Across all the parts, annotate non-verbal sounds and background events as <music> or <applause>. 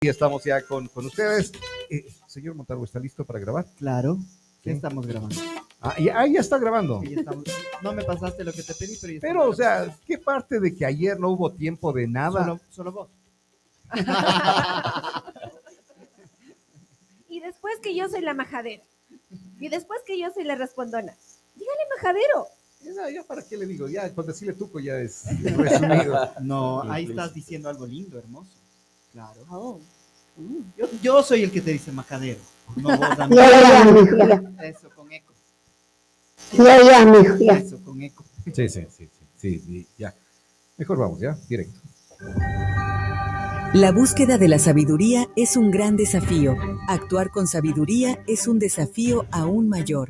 Y estamos ya con, con ustedes. Eh, señor Montalvo, ¿está listo para grabar? Claro, Sí. ya estamos grabando. Ah, ya, ah, ya está grabando. Sí, ya estamos- No me pasaste lo que te pedí, pero ya Pero, o estamos sea, ¿qué parte de que ayer no hubo tiempo de nada? Solo, solo vos. <laughs> Y después que yo soy la majadera. Y después que yo soy la respondona. Dígale majadero. Ya, ya, ¿para qué le digo? Ya, con decirle tuco ya es <laughs> resumido. No, ahí please. estás diciendo algo lindo, hermoso. Claro. Oh. Mm. Yo, yo soy el que te dice majadero. No vos, ya. Eso, con eco. Ya, ya, mijo, ya. Eso, con eco. Sí, sí, sí, sí, sí, sí, ya. Mejor vamos, ya, directo. La búsqueda de la sabiduría es un gran desafío. Actuar con sabiduría es un desafío aún mayor.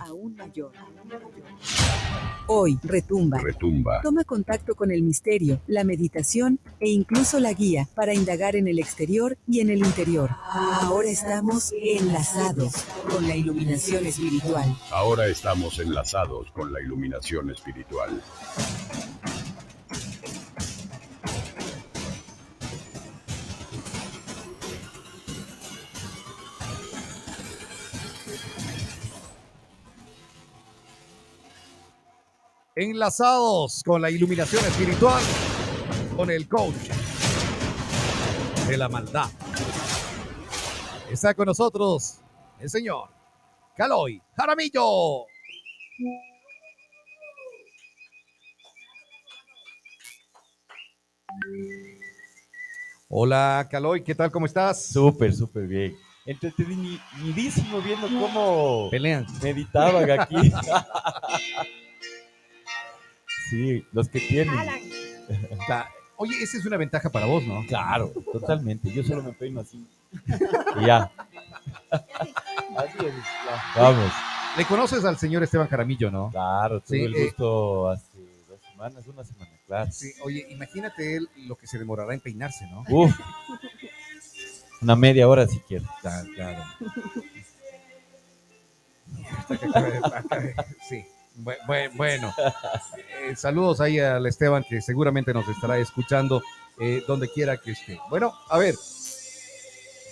Hoy, retumba. Retumba. Toma contacto con el misterio, la meditación e incluso la guía para indagar en el exterior y en el interior. Ahora estamos enlazados con la iluminación espiritual. Ahora estamos enlazados con la iluminación espiritual. Enlazados con la iluminación espiritual, con el coach de la maldad. Está con nosotros el señor Caloy Jaramillo. Hola Caloy, ¿qué tal? ¿Cómo estás? Súper, súper bien. Entretenidísimo viendo cómo Pelean. meditaban aquí. <laughs> sí, los que tienen. <laughs> Ta- Oye, esa es una ventaja para vos, ¿no? Claro, totalmente. Yo solo me peino así. Y ya. Así es, ya. Vamos. Le conoces al señor Esteban Jaramillo, ¿no? Claro, tuve Sí, el eh. gusto hace dos semanas, una semana, claro. Sí, oye, imagínate él lo que se demorará en peinarse, ¿no? Uf. Una media hora si quieres. Claro, claro. Sí, bu- bu- bueno. Eh, saludos ahí al Esteban que seguramente nos estará escuchando eh, donde quiera que esté. Bueno, a ver.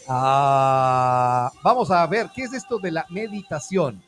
Ah, vamos a ver, ¿qué es esto de la meditación?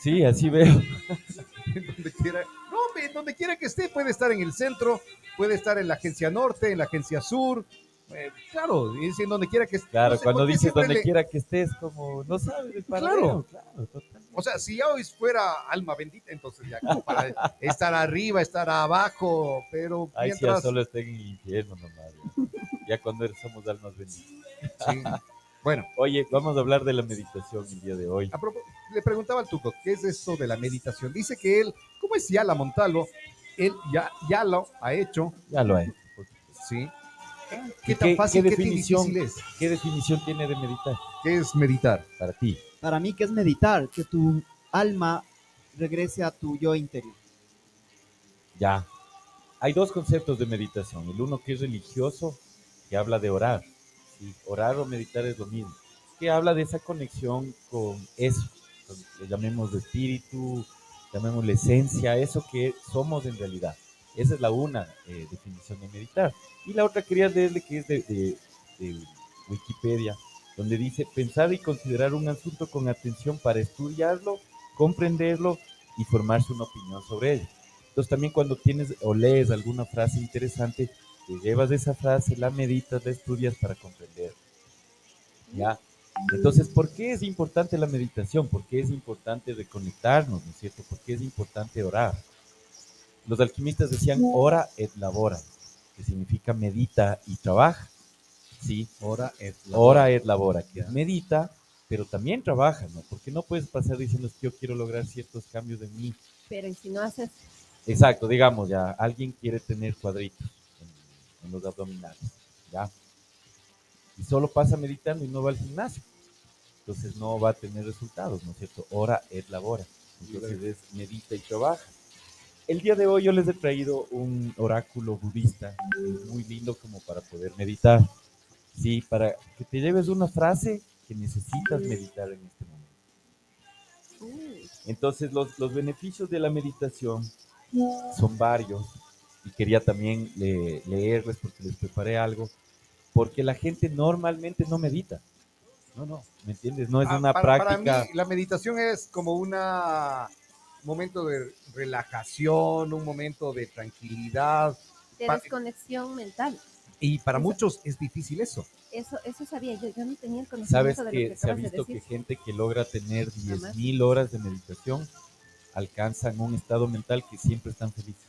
Sí, así veo. <laughs> donde quiera, no, donde quiera que esté, puede estar en el centro, puede estar en la agencia norte, en la agencia sur, eh, claro, es en donde quiera que esté. Claro, No sé cuando dices donde le- quiera que estés, como no sabes Claro. Claro, totalmente. O sea, si ya hoy fuera alma bendita, entonces ya como para estar arriba, estar abajo, pero Ay, sí, ya mientras... solo está en el infierno nomás. Ya, Ya cuando somos almas benditas. sí. Bueno, Oye, vamos a hablar de la meditación el día de hoy. a le preguntaba al Tuco, ¿qué es esto de la meditación? Dice que él, ¿cómo es Yala Montalvo? Él ya, ya lo ha hecho, Ya lo hay. ¿sí? ¿Y ¿Qué tan qué- fácil, qué qué, definición? es? ¿Qué definición tiene de meditar ¿Qué es meditar? para ti? Para mí, que es meditar? Que tu alma regrese a tu yo interior. Ya. Hay dos conceptos de meditación. El uno que es religioso, que habla de orar. Sí, orar o meditar es lo mismo. Que habla de esa conexión con eso. con- Le llamemos de espíritu, llamémosle esencia, eso que somos en realidad. Esa es la una eh, definición de meditar. Y la otra quería leerle que es de, Wikipedia, donde dice pensar y considerar un asunto con atención para estudiarlo, comprenderlo y formarse una opinión sobre ello. Entonces también cuando tienes o lees alguna frase interesante, te llevas esa frase, la meditas, la estudias para comprender. ¿Ya? Entonces, ¿por qué es importante la meditación? ¿Por qué es importante reconectarnos, ¿no es cierto? ¿Por qué es importante orar? Los alquimistas decían ora et labora, que significa medita y trabaja. Sí, Ahora es la ora et labora, que es medita, pero también trabaja, ¿no? Porque no puedes pasar diciendo que yo quiero lograr ciertos cambios en mí, Pero ¿y si no haces? Exacto, digamos ya, alguien quiere tener cuadritos en, en los abdominales, ¿ya? Y solo pasa meditando y no va al gimnasio. Entonces no va a tener resultados, ¿no es cierto? Ora et labora. Entonces es medita y trabaja. El día de hoy yo les he traído un oráculo budista muy lindo como para poder meditar. Sí, para que te lleves una frase que necesitas meditar en este momento. Entonces, los, los beneficios de la meditación son varios y quería también le- leerles porque les preparé algo porque la gente normalmente no medita. No, no, ¿me entiendes? No es Ah, una para- práctica. Para mí, la meditación es como un momento de relajación, un momento de tranquilidad. De desconexión mental. Y para Eso. muchos es difícil eso. Eso, eso sabía yo. Yo no tenía el conocimiento Sabes de lo que que se ha acabas de visto que gente que logra tener Jamás. 10.000 horas de meditación alcanzan un estado mental que siempre están felices.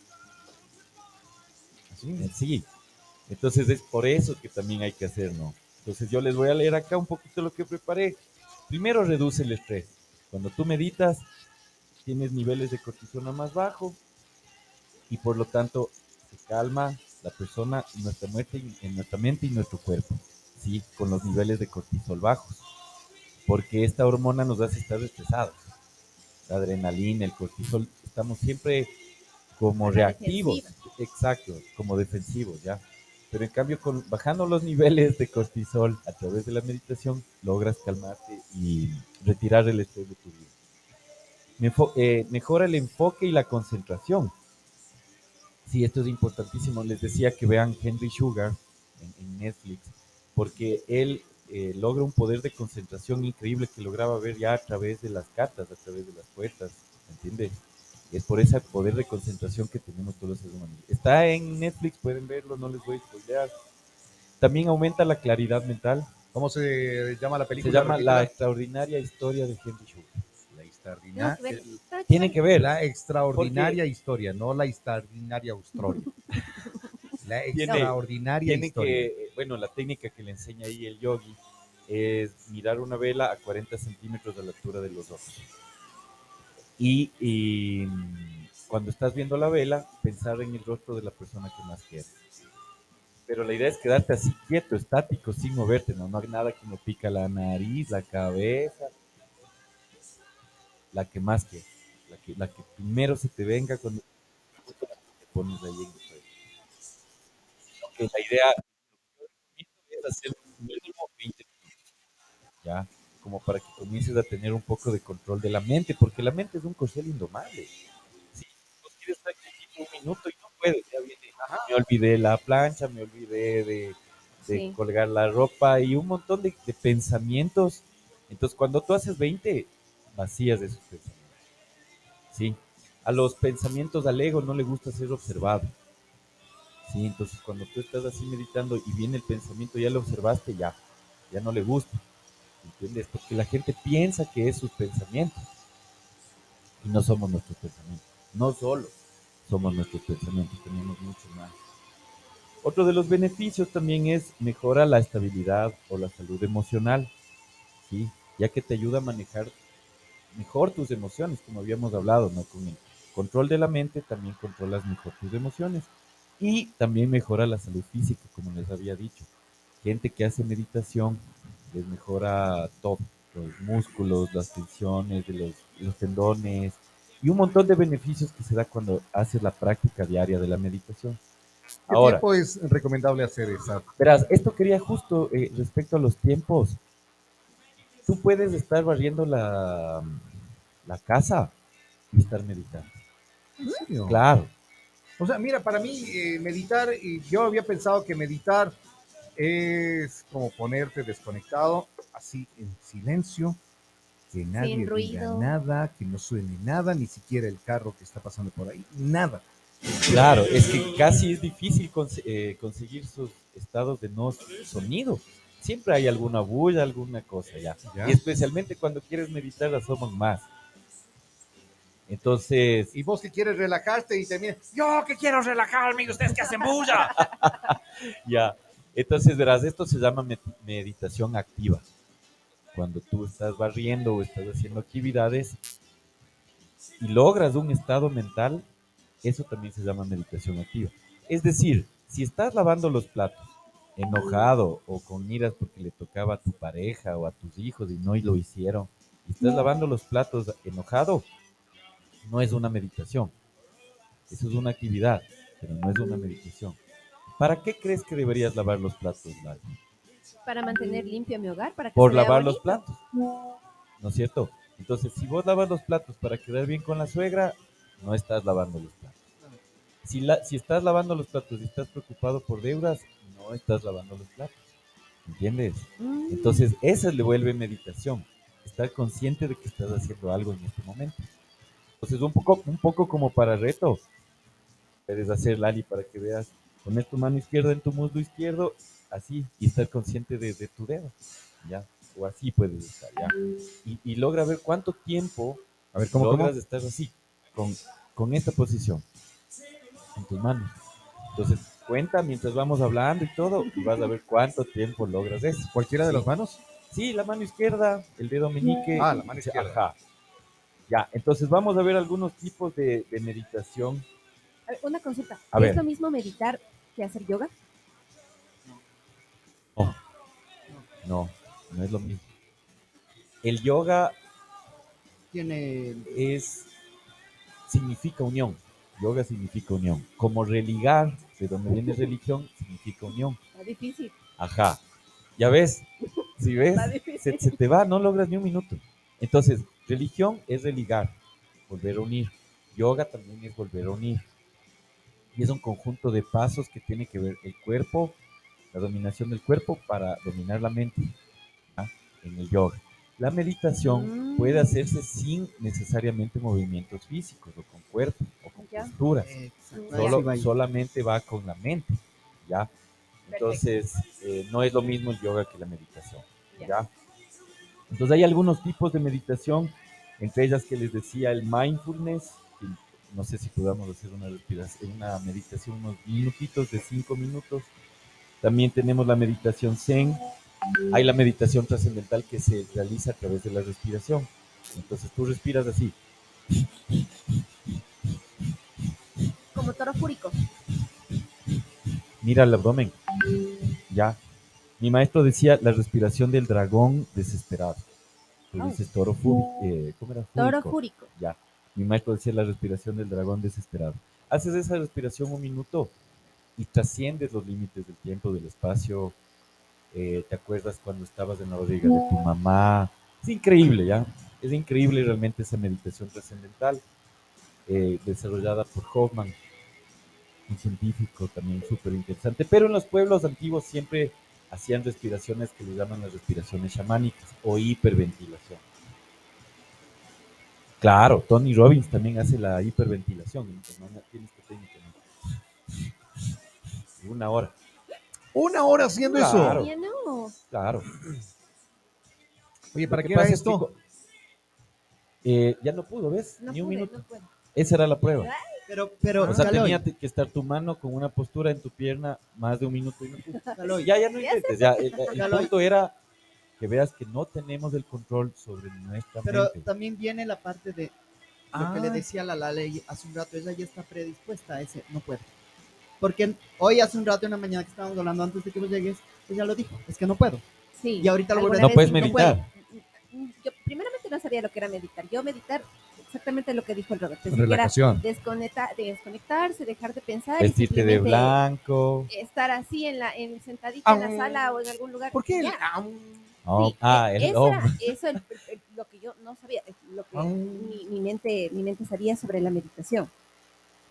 Eh, Sí. Entonces es por eso que también hay que hacer, ¿no? Entonces yo les voy a leer acá un poquito lo que preparé. Primero reduce el estrés. Cuando tú meditas, tienes niveles de cortisona más bajo y por lo tanto se calma la persona, nuestra, muerte, en nuestra mente y nuestro cuerpo, ¿sí? Con los niveles de cortisol bajos. Porque esta hormona nos hace estar estresados. La adrenalina, el cortisol, estamos siempre como reactivos. Exacto, como defensivos, ¿ya? Pero en cambio, con, bajando los niveles de cortisol a través de la meditación, logras calmarte y retirar el estrés de tu vida. Eh, mejora el enfoque y la concentración. Sí, esto es importantísimo. Les decía que vean Henry Sugar en, en Netflix, porque él eh, logra un poder de concentración increíble que lograba ver ya a través de las cartas, a través de las puertas, ¿entiendes? Es por ese poder de concentración que tenemos todos los seres humanos. Está en Netflix, pueden verlo, no les voy a spoilear. También aumenta la claridad mental. ¿Cómo se llama la Se película? llama Repítela. La extraordinaria historia de Henry Sugar. Extraordinaria. que ver. Está Tienen chévere. que ver. La extraordinaria historia, no la extraordinaria historia. <laughs> La Tiene- extraordinaria historia. que, eh, bueno, la técnica que le enseña ahí el yogi es mirar una vela a 40 centímetros de la altura de los ojos. Y, y, cuando estás viendo la vela, pensar en el rostro de la persona que más quieres. Pero la idea es quedarte así quieto, estático, sin moverte, no, no hay nada que me pica la nariz, la cabeza. La que más quieres, la que, la que primero se te venga cuando te pones ahí en el. Ok, la idea es hacer mínimo 20 minutos, ¿ya? Como para que comiences a tener un poco de control de la mente, porque la mente es un corcel indomable. Si vos quieres estar quietito un minuto y no puedes, ya viene, me olvidé la plancha, me olvidé de, de Sí. colgar la ropa y un montón de, de pensamientos. Entonces, cuando tú haces 20, vacías de esos pensamientos. ¿Sí? A los pensamientos al ego no le gusta ser observado. Sí, entonces cuando tú estás así meditando y viene el pensamiento, ya lo observaste, ya, ya no le gusta. ¿Entiendes? Porque la gente piensa que es sus pensamientos. Y no somos nuestros pensamientos. No solo somos nuestros pensamientos, tenemos mucho más. Otro de los beneficios también es mejora la estabilidad o la salud emocional, ¿sí? Ya que te ayuda a manejar mejor tus emociones, como habíamos hablado, ¿no? Con el control de la mente también controlas mejor tus emociones y también mejora la salud física, como les había dicho. Gente que hace meditación les mejora todo, los músculos, las tensiones de los, los tendones y un montón de beneficios que se da cuando haces la práctica diaria de la meditación. ¿Qué Ahora, tiempo es recomendable hacer esa? Verás, esto quería justo eh, respecto a los tiempos. Tú puedes estar barriendo la, la casa y estar meditando. ¿En serio? Claro. O sea, mira, para mí eh, meditar, y yo había pensado que meditar es como ponerte desconectado, así en silencio, que nadie diga ruido. nada, que no suene nada, ni siquiera el carro que está pasando por ahí, nada. Claro, es que casi es difícil eh, conseguir sus estados de no sonido. Siempre hay alguna bulla, alguna cosa ya. Ya. Y especialmente cuando quieres meditar asoman más. Entonces, Y vos que quieres relajarte y te miras, yo que quiero relajarme y ustedes que hacen bulla. <laughs> ya. Entonces, verás, esto se llama med- meditación activa. Cuando tú estás barriendo o estás haciendo actividades y logras un estado mental, eso también se llama meditación activa. Es decir, si estás lavando los platos enojado o con iras porque le tocaba a tu pareja o a tus hijos y no y lo hicieron, y estás lavando los platos enojado, no es una meditación. Eso es una actividad, pero no es una meditación. ¿Para qué crees que deberías lavar los platos, Lali? Para mantener limpio mi hogar, para que Por se lavar los platos. ¿No es cierto? Entonces, si vos lavas los platos para quedar bien con la suegra, no estás lavando los platos. Si, la- si estás lavando los platos y estás preocupado por deudas, no estás lavando los platos. ¿entiendes? Mm, Entonces, esa le vuelve meditación, estar consciente de que estás haciendo algo en este momento. Entonces, un poco, un poco como para reto, puedes hacer, Lali, para que veas, poner tu mano izquierda en tu muslo izquierdo, así, y estar consciente de, de tu dedo, ¿ya? O así puedes estar, ¿ya? Y, y logra ver cuánto tiempo A ver, ¿cómo, logras cómo? estar así, con, con esta posición, en tus manos. Entonces, cuenta mientras vamos hablando y todo, y vas a ver cuánto tiempo logras eso. ¿Cualquiera de Sí. las manos? Sí, la mano izquierda, el dedo meñique. Ah, la mano izquierda. Ajá. Ya, entonces vamos a ver algunos tipos de, de meditación. a ver, una consulta. A ¿Es ver. lo mismo meditar que hacer yoga? No, no es lo mismo. El yoga Tiene es significa unión. Yoga significa unión. Como religar, de donde viene religión, significa unión. Está difícil. Ajá. Ya ves, si ves, <laughs> se te va, no logras ni un minuto. Entonces, religión es religar, volver a unir. Yoga también es volver a unir. Y es un conjunto de pasos que tiene que ver el cuerpo, la dominación del cuerpo para dominar la mente ¿ah? en el yoga. La meditación Mm. puede hacerse sin necesariamente movimientos físicos o con cuerpo o con Ya. posturas solo, solamente va con la mente, ¿ya? Entonces, eh, no es lo mismo el yoga que la meditación, Ya. Entonces, hay algunos tipos de meditación, entre ellas que les decía el mindfulness, que no sé si podamos hacer una, una meditación unos minutitos de cinco minutos. También tenemos la meditación zen, hay la meditación trascendental que se realiza a través de la respiración. Entonces, tú respiras así, Como toro fúrico. mira el abdomen. Ya. Mi maestro decía la respiración del dragón desesperado. Tú Oh. dices toro fúrico. eh, ¿Cómo era? Toro fúrico. Ya. Mi maestro decía la respiración del dragón desesperado. Haces esa respiración un minuto y trasciendes los límites del tiempo, del espacio. Eh, te acuerdas cuando estabas en la barriga de tu mamá. Es increíble, ¿ya? Es increíble realmente esa meditación trascendental eh, desarrollada por Hoffman, un científico también súper interesante. Pero en los pueblos antiguos siempre hacían respiraciones que le llaman las respiraciones chamánicas o hiperventilación. Claro, Tony Robbins también hace la hiperventilación. Tienes que. Una hora, Una hora haciendo Claro. eso. No. claro. Oye, ¿para que qué era pasa es que esto? eh, ya no pudo, ¿ves? No Ni un pude, minuto. no. Esa era la prueba. Pero, pero, O sea, Caloy, tenía te- que estar tu mano con una postura en tu pierna más de un minuto y no pudo. Caloy, Ya, ya no intentes. Ya, el, el Ya lo- punto era que veas que no tenemos el control sobre nuestra pero mente. también viene la parte de lo que Ah. le decía la Lale hace un rato, ella ya está predispuesta a ese, no puedo. Porque hoy hace un rato en la mañana que estábamos hablando antes de que vos llegues, ella lo dijo, es que no puedo. Sí. Y ahorita lo vuelves No vez puedes sí, meditar. puedo. Yo primeramente no sabía lo que era meditar. Yo meditar, exactamente lo que dijo el Robert. Relajación. desconecta- desconectarse, dejar de pensar. Vestirte de blanco. Estar así en la, en, sentadita en la Ah. sala o en algún lugar. ¿Por qué? el- ah, Oh, Sí, ah, e- el eso om. era- eso el- el- lo que yo no sabía, es lo que Ah. mi, mi mente, mi mente sabía sobre la meditación.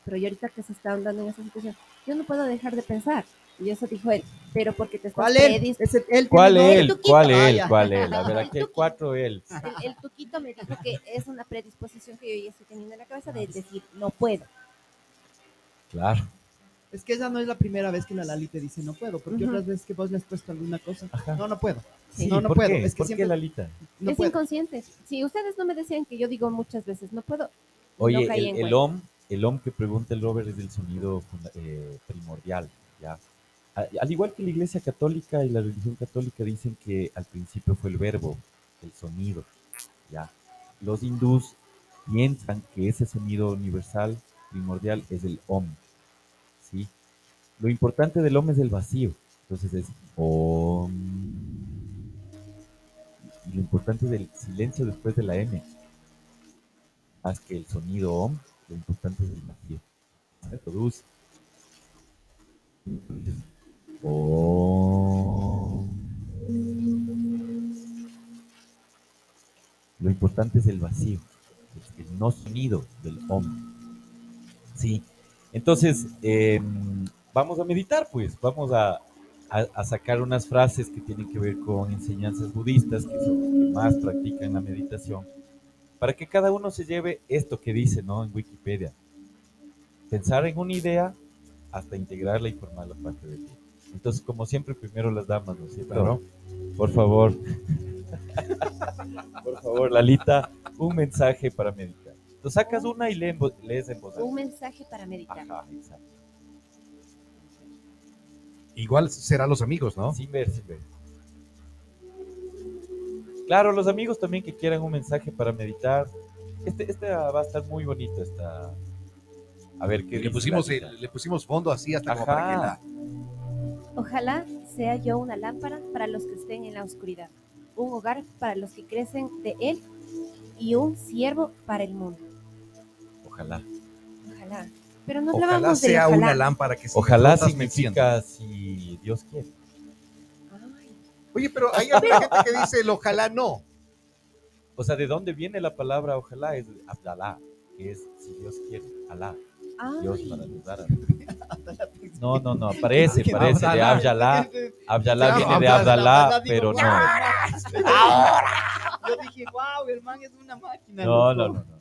Pero yo ahorita que se está andando en esa situación, yo no puedo dejar de pensar. Y eso dijo él, pero porque te estás ¿Cuál él? <laughs> Es el, él ¿Cuál el él? tuquito. ¿Cuál él? ¿Cuál él? A ver, El aquí hay cuatro él. El, el tuquito me dijo que es una predisposición que yo ya estoy teniendo en la cabeza de decir, no puedo. Claro. Es que esa no es la primera vez que la Lali te dice no puedo, porque otras veces que vos le has puesto alguna cosa, Ajá. no, no puedo. Sí. No, no ¿por puedo. qué? Es que ¿Por siempre qué, Lalita? no es puedo. inconsciente. Si ustedes no me decían que yo digo muchas veces, no puedo, Oye, no el, el om, el om que pregunta el Robert es el sonido eh, primordial, ¿ya? Al igual que la Iglesia Católica y la religión católica dicen que al principio fue el verbo, el sonido, ¿ya? Los hindús piensan que ese sonido universal primordial es el om, ¿sí? Lo importante del om es el vacío, entonces es om. Y lo importante del silencio después de la m, más que el sonido om, lo importante es el vacío. Se produce. Lo importante es el vacío, el no sonido del om. Sí. Entonces, em, vamos a meditar, pues. Vamos a sacar unas frases que tienen que ver con enseñanzas budistas, que son las que más practican la meditación, para que cada uno se lleve esto que dice ¿no? en Wikipedia. Pensar en una idea hasta integrarla y formarla parte de ti. Entonces, como siempre, primero las damas, ¿no es cierto? Claro. Por favor. Por favor, Lalita, un mensaje para meditar. Tú sacas una y lees en voz alta. Un mensaje para meditar. Ajá, exacto. Igual serán los amigos, ¿no? Sin ver, sin ver. Claro, los amigos también que quieran un mensaje para meditar. Este, este va a estar muy bonito. Esta... A ver, ¿qué Le pusimos, Lalita? el- le pusimos fondo así hasta como para que Ajá. la- Ojalá sea yo una lámpara para los que estén en la oscuridad, un hogar para los que crecen de él y un siervo para el mundo. Ojalá. Ojalá. Pero no Ojalá hablábamos de sea ojalá. una lámpara que si Ojalá significa si Dios quiere. Ay, Oye, pero hay gente que dice el ojalá no. O sea, ¿de dónde viene la palabra ojalá? Es Abdalá, que es si Dios quiere. Alá, Dios para los <laughs> árabes. No, no, no, parece, parece. De Abdalá. <laughs> Abdalá. Viene de Abdalá, pero no. <laughs> Yo dije, wow, el man es una máquina. No, loco". no, no, no.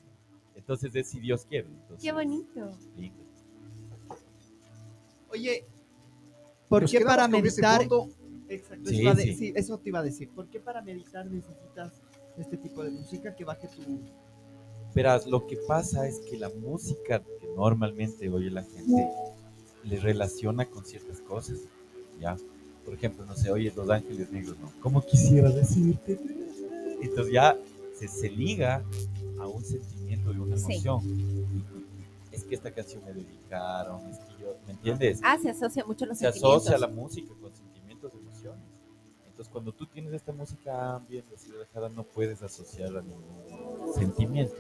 Entonces es si Dios quiere. Entonces, Qué bonito. lindo. Oye, ¿por Nos qué para meditar? Exacto, Sí, eso, a de- sí. sí, eso te iba a decir. ¿Por qué para meditar necesitas este tipo de música que baje tu. Verás, lo que pasa es que la música normalmente oye la gente le relaciona con ciertas cosas, ¿ya? Por ejemplo, no sé, oye Los Ángeles Negros, ¿no? ¿Cómo quisiera decirte? Entonces ya se, se liga a un sentimiento de una Sí. emoción. Es que esta canción me dedicaron, es que yo, ¿me entiendes? Ah, se asocia mucho los se sentimientos. asocia la música con sentimientos, emociones. Entonces, cuando tú tienes esta música bien así relajada, no puedes asociarla a ningún sentimiento,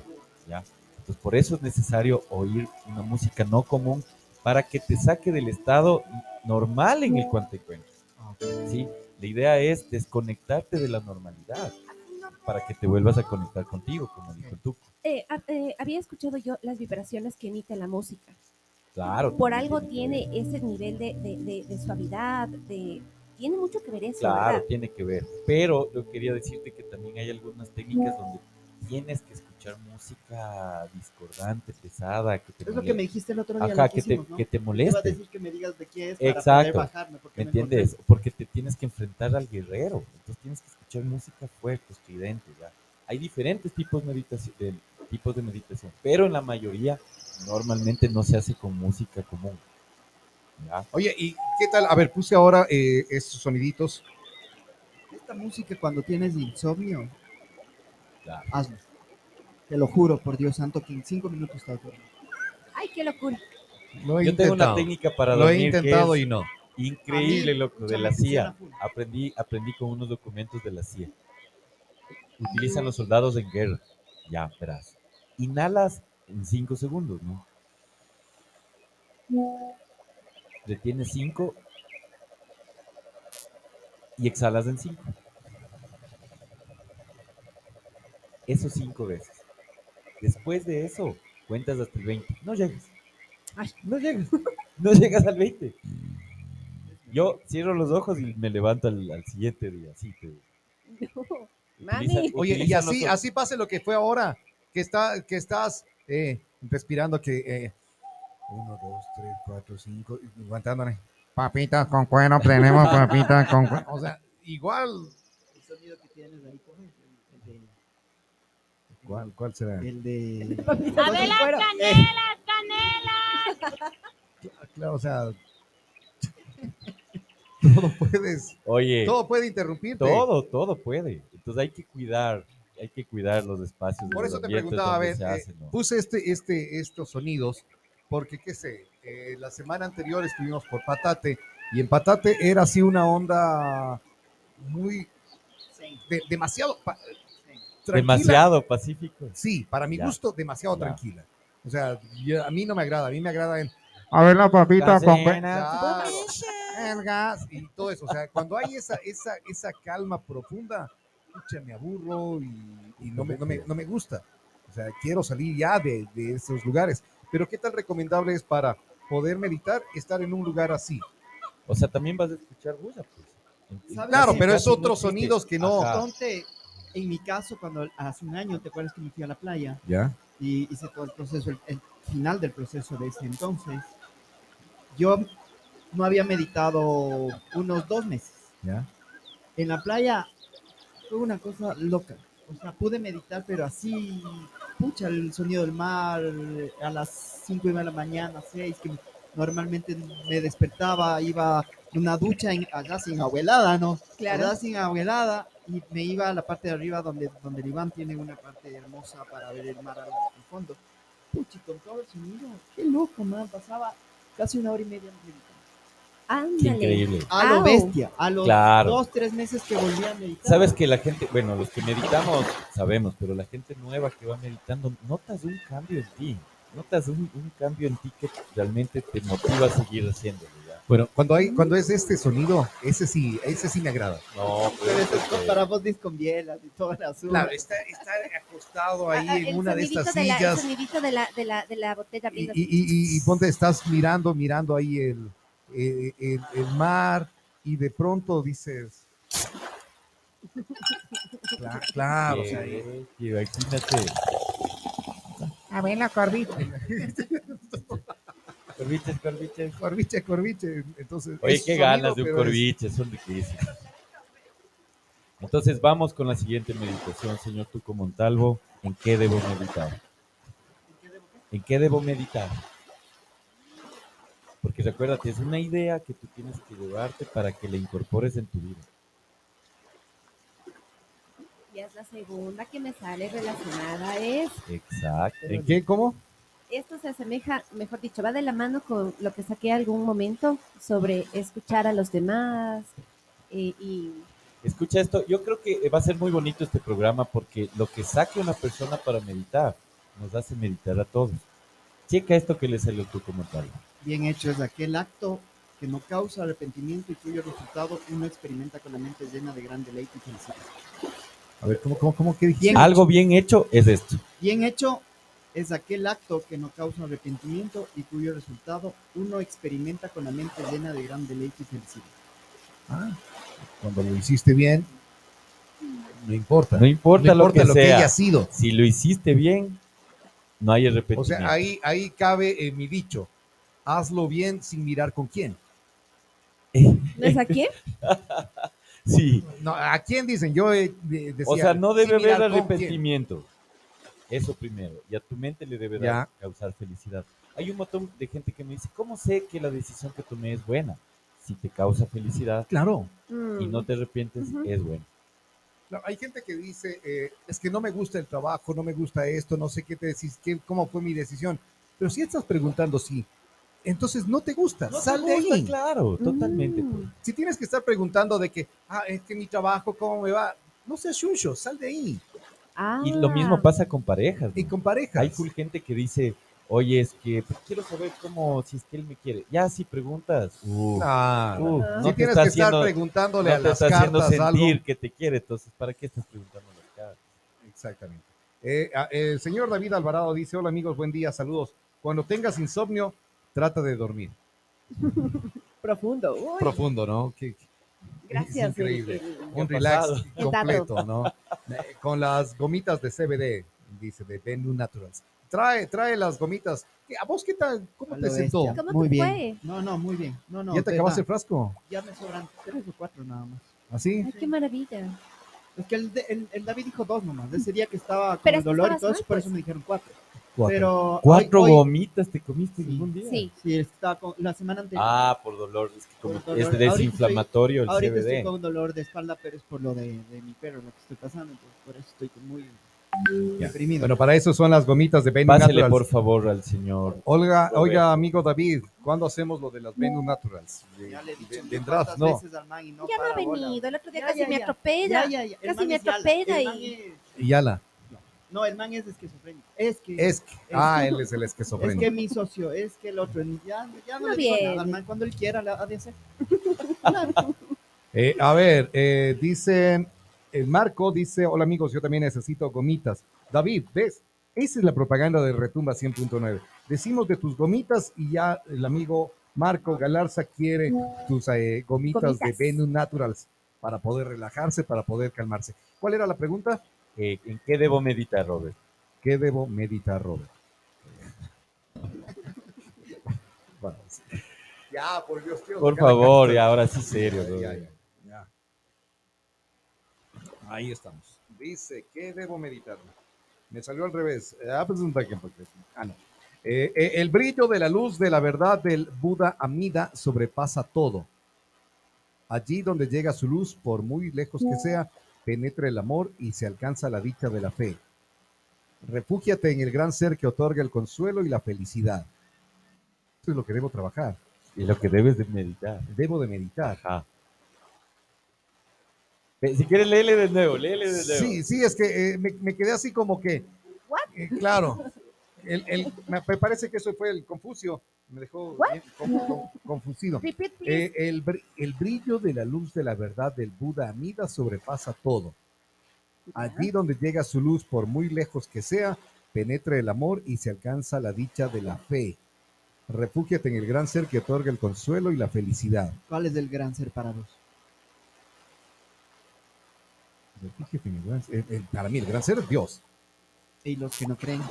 ¿ya? Entonces, por eso es necesario oír una música no común para que te saque del estado normal en el cual te encuentras, ¿sí? La idea es desconectarte de la normalidad para que te vuelvas a conectar contigo, como dijo tú. Eh, eh, había escuchado yo las vibraciones que emite la música. Claro. Por algo tiene ese nivel de, de- de- de suavidad, de tiene mucho que ver eso, Claro, ¿verdad? tiene que ver. Pero yo quería decirte que también hay algunas técnicas donde tienes que escuchar música discordante, pesada, que te Es lo que me dijiste el otro día. Ajá, que te, ¿no? que te Te iba a moleste. decir que me digas de qué es para Exacto. poder bajarme. porque ¿Me encontré. entiendes? Porque te tienes que enfrentar al guerrero. Entonces tienes que escuchar música fuerte, estridente. ¿ya? Hay diferentes tipos de, meditación, de, tipos de meditación, pero en la mayoría normalmente no se hace con música común. ¿ya? Oye, ¿y qué tal? A ver, puse ahora eh, estos soniditos. Esta música cuando tienes insomnio, Claro. hazlo. Te lo juro, por Dios santo, que en cinco minutos estás dormido. Ay, qué locura. Lo he Yo tengo una intentado. técnica para Lo he dormir que intentado es y no. increíble, A mí, loco, de la CIA. Aprendí, aprendí con unos documentos de la CIA. Utilizan los soldados en guerra. Ya, verás. Inhalas en 5 segundos, ¿no? Retienes 5 y exhalas en 5. Eso 5 veces. Después de eso, cuentas hasta el 20. No llegas. Ay. No llegas. <laughs> No llegas al 20. Yo cierro los ojos y me levanto al, al siguiente día. Así te No, Utiliza- mami. Oye, y así, los- así pase lo que fue ahora, que, está, que estás eh, respirando, que... eh, uno, dos, tres, cuatro, cinco, aguantándole. Papitas con cuero, tenemos papitas con cuero. <laughs> O sea, igual... El sonido que tienes ahí, de... ¿Cuál, cuál será? El de... <laughs> A ver, Claro, o sea... <laughs> <laughs> todo puedes... Oye, todo, Todo puede interrumpirte. todo, puede. Entonces hay que cuidar, hay que cuidar los espacios. de Por eso te preguntaba, a ver, eh, hace, ¿no? puse este, este, estos sonidos porque, qué sé, eh, la semana anterior estuvimos por Patate y en Patate era así una onda muy, de- demasiado, tranquila. Demasiado pacífico. Sí, para mi Ya. gusto, demasiado Ya. tranquila. O sea, yo- a mí no me agrada, a mí me agrada el, a ver la papita con Casena. Claro, el gas y todo eso. O sea, cuando hay esa, esa, esa calma profunda, pucha, me aburro y, y no, me, no, me, no me gusta. O sea, quiero salir ya de, de esos lugares. Pero ¿qué tan recomendable es para poder meditar estar en un lugar así? O sea, también vas a escuchar bulla, pues. Claro, pero es otros sonidos que no. Ajá. En mi caso, cuando hace un año, ¿te acuerdas que me fui a la playa? Ya. y hice todo el proceso, el, el final del proceso de ese entonces, yo no había meditado unos dos meses. Ya. En la playa fue una cosa loca. O sea, pude meditar, pero así, pucha, el sonido del mar a las 5 de la mañana, 6, que normalmente me despertaba, iba en una ducha en, allá sin abuelada, ¿no? Claro. Allá sin abuelada y me iba a la parte de arriba donde, donde el Iván tiene una parte hermosa para ver el mar al, al fondo. Puchi, con todo el sonido, qué loco, man, pasaba casi una hora y media meditando. Qué Ándale. increíble. A lo bestia, a los Claro. dos, tres meses que volví a meditar. Sabes que la gente, bueno, los que meditamos sabemos, pero la gente nueva que va meditando, notas un cambio en ti, notas un, un cambio en ti que realmente te motiva a seguir haciéndolo. Bueno, cuando hay, cuando es este sonido, ese sí, ese sí me agrada. No, Pero eso es para vos dis con bielas y toda la azul. Claro, está, está acostado ahí Ah, ah, en el una de estas sonidito la- sillas el sonidito de la, de la, de la botella y, y, y- y ponte, estás mirando, mirando ahí el, eh, el, el mar y de pronto dices... Cla- Claro, o sea, Eh, imagínate. Abuela Corviche, <laughs> Corviches, corviches. Corviche, Corviche. Entonces, Oye, qué sonido, ganas de un corviche, son riquísimos. Entonces vamos con la siguiente meditación, señor Tuco Montalvo. ¿En qué debo meditar? ¿En qué debo meditar? Porque recuérdate, es una idea que tú tienes que llevarte para que la incorpores en tu vida. Ya es la segunda que me sale relacionada a es Exacto. ¿En qué? ¿Cómo? Esto se asemeja, mejor dicho, va de la mano con lo que saqué algún momento sobre escuchar a los demás eh, y Escucha esto, yo creo que va a ser muy bonito este programa porque lo que saque una persona para meditar nos hace meditar a todos. Checa esto que le salió a tu comentario. Bien hecho es aquel acto que no causa arrepentimiento y cuyo resultado uno experimenta con la mente llena de gran deleite y felicidad. A ver, ¿cómo, cómo, cómo que dijiste? Bien Algo bien hecho es esto. Bien hecho es aquel acto que no causa arrepentimiento y cuyo resultado uno experimenta con la mente llena de gran deleite y felicidad. Ah, cuando lo hiciste bien, no importa. No importa, No lo que lo que sea. haya sido. Si lo hiciste bien, no hay O arrepentimiento. sea, ahí, ahí cabe eh, mi dicho. Hazlo bien sin mirar con quién. ¿no es aquí? <laughs> sí. No, ¿A quién dicen? Yo eh, decía, O sea, no debe haber quién. arrepentimiento. Eso primero. Y a tu mente le debe dar- causar felicidad. Hay un montón de gente que me dice, ¿cómo sé que la decisión que tomé es buena? Si te causa felicidad Claro. Mm. y no te arrepientes, es bueno. No, hay gente que dice, eh, es que no me gusta el trabajo, no me gusta esto, no sé qué te decís, qué, cómo fue mi decisión. Pero si estás preguntando sí, entonces no te gusta, No te sal de ahí. Claro, totalmente. Mm. pues. Si tienes que estar preguntando de que, ah, es que mi trabajo, ¿cómo me va? No seas chuncho, sal de ahí. Ah. Y lo mismo pasa con parejas. Y con parejas. Hay full gente que dice, oye, es que pues, quiero saber cómo, si es que él me quiere. Ya, si preguntas. uh, Ah, uh, no si te tienes está que estar preguntándole no a te las está haciendo cartas algo. sentir que te quiere, entonces, ¿para qué estás preguntando las cartas? Exactamente. Eh, ah, el señor David Alvarado dice, hola amigos, buen día, saludos. Cuando tengas insomnio, trata de dormir. <laughs> Profundo. Uy, Profundo, ¿no? Gracias. Es increíble. el- un ¿Qué ha relax <laughs> completo, ¿no? Eh, Con las gomitas de CBD, dice, de Benu Naturals. Trae, trae las gomitas. ¿Qué- ¿A vos qué tal? ¿Cómo te sentó? ¿Cómo muy te bien. fue? No, no, muy bien. No, no, ¿Ya te de acabaste el frasco? Ya me sobran tres o cuatro nada más. ¿Así? Ay, qué maravilla. Es que el, de- el- el David dijo dos nomás. Ese día que estaba con Pero el dolor y todo eso, por pues. eso me dijeron cuatro. Cuatro. Pero ¿Cuatro hoy- hoy- gomitas te comiste en Sí. un día? Sí. Sí, estaba con, la semana anterior. Ah, por dolor. Es que como Por es dolor. desinflamatorio el Ahorita estoy CBD. con dolor de espalda, pero es por lo de, de mi perro, lo que estoy pasando. Entonces, por eso estoy muy Ya. deprimido. Bueno, para eso son las gomitas de Benu Pásele Naturals. por favor al señor. Olga, oiga, amigo David, ¿cuándo hacemos lo de las Benu Naturals? ya le he dicho Vendrás, no. veces al man y no ya no ha para bola. venido. El otro día Ya, casi ya, me ya. atropella. Ya, ya, ya. El Casi me yala. atropella El y- Y ala. No, el man es esquizofrénico. Es que, Es que, ah, él es el es esquizofrénico. que mi socio, es que el otro, ya, ya no, No le digo viene. nada al man. Cuando él quiera, la ha de hacer. Eh, a ver, eh, dice, el Marco dice, hola amigos, yo también necesito gomitas. David, ¿ves? Esa es la propaganda de Retumba 100.9. Decimos de tus gomitas y ya el amigo Marco Galarza quiere tus eh, gomitas, Gomitas. de Venus Naturals para poder relajarse, para poder calmarse. ¿Cuál era la pregunta? Eh, ¿En qué debo meditar, Robert? ¿Qué debo meditar, Robert? <laughs> Ya, por Dios, quiero Por favor, carta. y ahora sí serio, Ya, Robert. ya, ya. Ahí estamos. Dice, ¿qué debo meditar? Me salió al revés. Ah, pues un ah, no. Eh, eh, el brillo de la luz de la verdad del Buda Amida sobrepasa todo. Allí donde llega su luz, por muy lejos que sea, penetra el amor y se alcanza la dicha de la fe. Refúgiate en el gran ser que otorga el consuelo y la felicidad. Eso es lo que debo trabajar. Y lo que debes de meditar. Debo de meditar. Ajá. Ve, Si quieres, léele de nuevo, léele de nuevo. Sí, sí, es que eh, me, me quedé así como que. eh, claro. El, el- me parece que eso fue el Confucio. Me dejó bien con- con-. Eh, el, br- el brillo de la luz de la verdad del Buda Amida sobrepasa todo. Allí donde llega su luz, por muy lejos que sea, penetra el amor y se alcanza la dicha de la fe. Refúgiate en el gran ser que otorga el consuelo y la felicidad. ¿Cuál es el gran ser para vos? Refúgiate en el gran ser- el- el- para mí, el gran ser es Dios. Y los que no creen.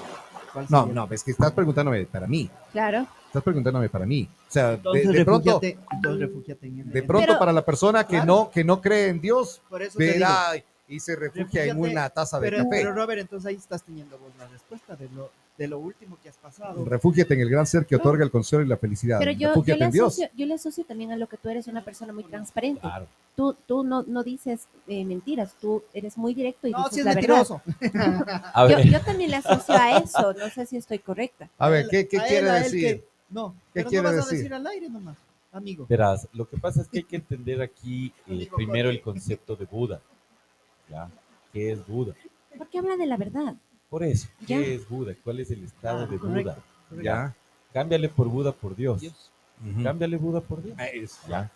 ¿Cuál No, no, es que estás preguntándome para mí. Claro. Estás preguntándome para mí. O sea, de, Entonces, de pronto, en de pronto Pero- para la persona que Claro. no que no cree en Dios, verá y se refugia en una taza de pero, café. pero Robert, entonces ahí estás teniendo vos la respuesta de lo, de lo último que has pasado. Refúgiate en el gran ser que otorga el consuelo y la felicidad. Pero yo, yo, le en Dios. asocio, yo le asocio también a lo que tú eres una persona muy transparente. Claro. Tú, tú no, no dices eh, mentiras, tú eres muy directo y no, dices si es la verdad. mentiroso. <laughs> A Yo, ver, yo también le asocio a eso, no sé si estoy correcta. A ver, ¿qué, qué A quiere él decir? que- no, ¿Qué pero quiere no vas a decir? decir al aire nomás, amigo. verás, lo que pasa es que hay que entender aquí eh, <laughs> Amigo primero el concepto de Buda. ¿Ya? ¿Qué es Buda? Porque habla de la verdad. Por eso, ¿qué Ya. es Buda? ¿Cuál es el estado Ah, de correcto, Buda? correcto. Ya. Cámbiale por Buda por Dios. Dios. Cámbiale Buda por Dios. Ah, ¿Ya?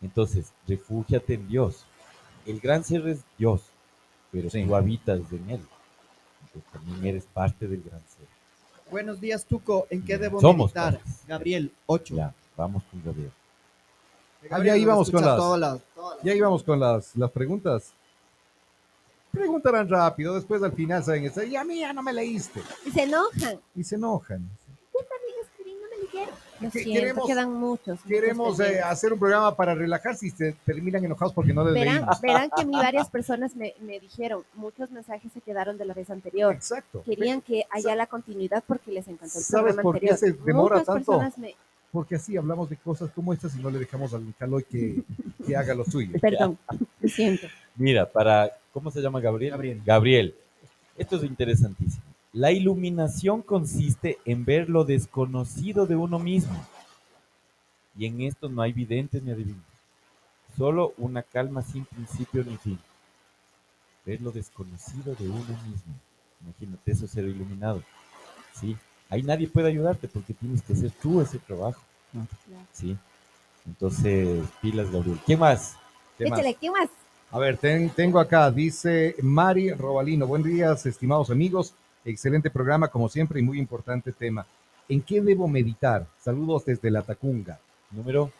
Entonces, refúgiate en Dios. El gran ser es Dios, pero Sí. tú habitas en él. Entonces, también eres parte del gran ser. Buenos días, Tuco. ¿En qué debo Somos meditar? padres. Gabriel, 8. Ya, vamos con Gabriel. Ah, ya íbamos con las- Todas las, todas las- Ya íbamos con las, las preguntas. Preguntarán rápido, después al final saben eso. Y a mí ya no me leíste. Y se enojan. Y se enojan. También escribí, no me leyeron. Lo Que- siento, queremos- quedan muchos. muchos Queremos eh, hacer un programa para relajarse y se terminan enojados porque no les verán, leímos. verán que a mí varias <laughs> personas me, me dijeron, muchos mensajes se quedaron de la vez anterior. Exacto. Querían que haya la continuidad porque les encantó el ¿Sabes programa por qué anterior. se demora Muchas tanto? personas me... Porque así hablamos de cosas como estas y no le dejamos al Caloy que, que haga lo suyo. Perdón, lo siento. Mira, para, ¿cómo se llama Gabriel? Gabriel. Gabriel. Esto es interesantísimo. La iluminación consiste en ver lo desconocido de uno mismo. Y en esto no hay videntes ni adivinos. Solo una calma sin principio ni fin. Ver lo desconocido de uno mismo. Imagínate eso ser iluminado. ¿Sí? Ahí nadie puede ayudarte porque tienes que hacer tú ese trabajo. ¿Sí? Entonces, pilas, Gabriel. ¿Qué más? ¿Qué más? Échale, ¿qué más? A ver, ten- tengo acá, dice Mari Robalino. Buen día, estimados amigos. Excelente programa, como siempre, y muy importante tema. ¿En qué debo meditar? Saludos desde la Tacunga. Número.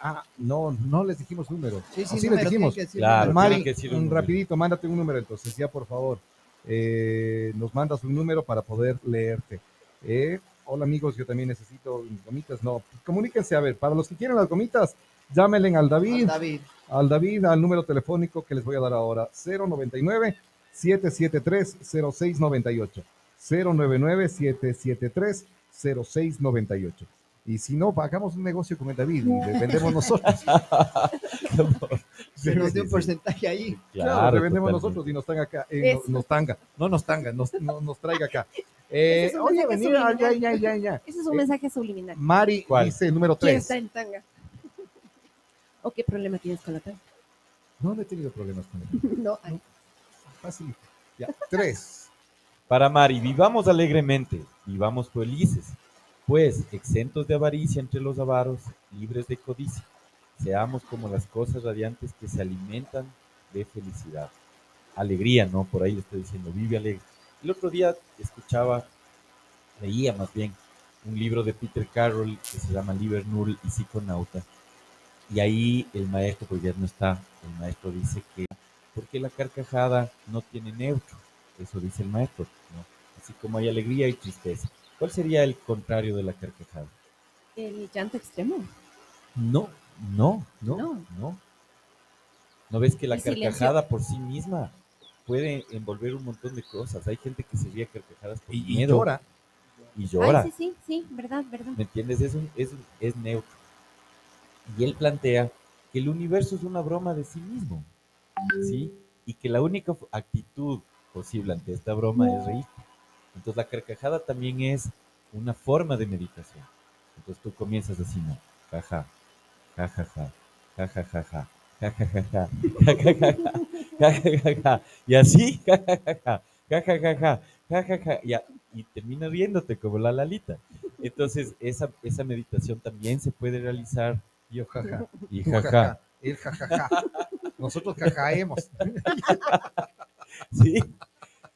Ah, no, no les dijimos número. Sí, ¿O sí, sí les número, dijimos. que decir Claro. Mari, un rapidito, mándate un número entonces, ya por favor. Eh, nos mandas un número para poder leerte. Eh, hola amigos, yo también necesito mis gomitas. No, comuníquense, a ver, para los que quieren las gomitas, llámenle al David, David. Al David, al número telefónico que les voy a dar ahora, 099 773 0698. 099 773 0698. Y si no, hagamos un negocio con el David y le vendemos nosotros. <laughs> Se nos dio un porcentaje ahí. Claro, le vendemos totalmente. nosotros y nos tanga acá. eh, nos tanga, no nos tanga, nos, no- nos traiga acá. <laughs> Eh, Ese es un oye, mensaje venir, ya, subliminal. ya, ya, ya. Ese es un Eh, mensaje subliminal. Mari ¿Cuál? dice el número ¿Quién 3. está en tanga? ¿O qué problema tienes con la? No, no he tenido problemas con él. <laughs> No, ay, Fácil. Ya, 3. Para Mari, vivamos alegremente, vivamos felices, pues exentos de avaricia entre los avaros, libres de codicia. Seamos como las cosas radiantes que se alimentan de felicidad. Alegría, ¿no? Por ahí le estoy diciendo, vive alegre. El otro día escuchaba, leía más bien, un libro de Peter Carroll que se llama Liber Null y Psiconauta. Y ahí el maestro, pues ya no está, el maestro dice que, ¿por qué la carcajada no tiene neutro? Eso dice el maestro, ¿no? Así como hay alegría y tristeza. ¿Cuál sería el contrario de la carcajada? El llanto extremo. No, no, no, No. no. ¿No ves que la carcajada por sí misma puede envolver un montón de cosas? Hay gente que se ríe a carcajadas por Y, y miedo llora. y llora. Ay, sí, sí, sí, verdad, verdad. ¿Me entiendes? Es, un- es, un- es neutro. Y él plantea que el universo es una broma de sí mismo, ¿sí? Y que la única actitud posible ante esta broma es reír. Entonces la carcajada también es una forma de meditación. Entonces tú comienzas así, ¿no? Jaja, jajaja, jajajaja, jajajaja, jajajaja, jajajaja, y así, jajajaja, jajajaja, jajaja, y, a- y terminas riéndote como la lalita. Entonces esa, esa meditación también se puede realizar Yo, jaja. <laughs> y Tú, jaja, jaja. Él, jajaja. Nosotros jajaemos. <laughs> ¿sí?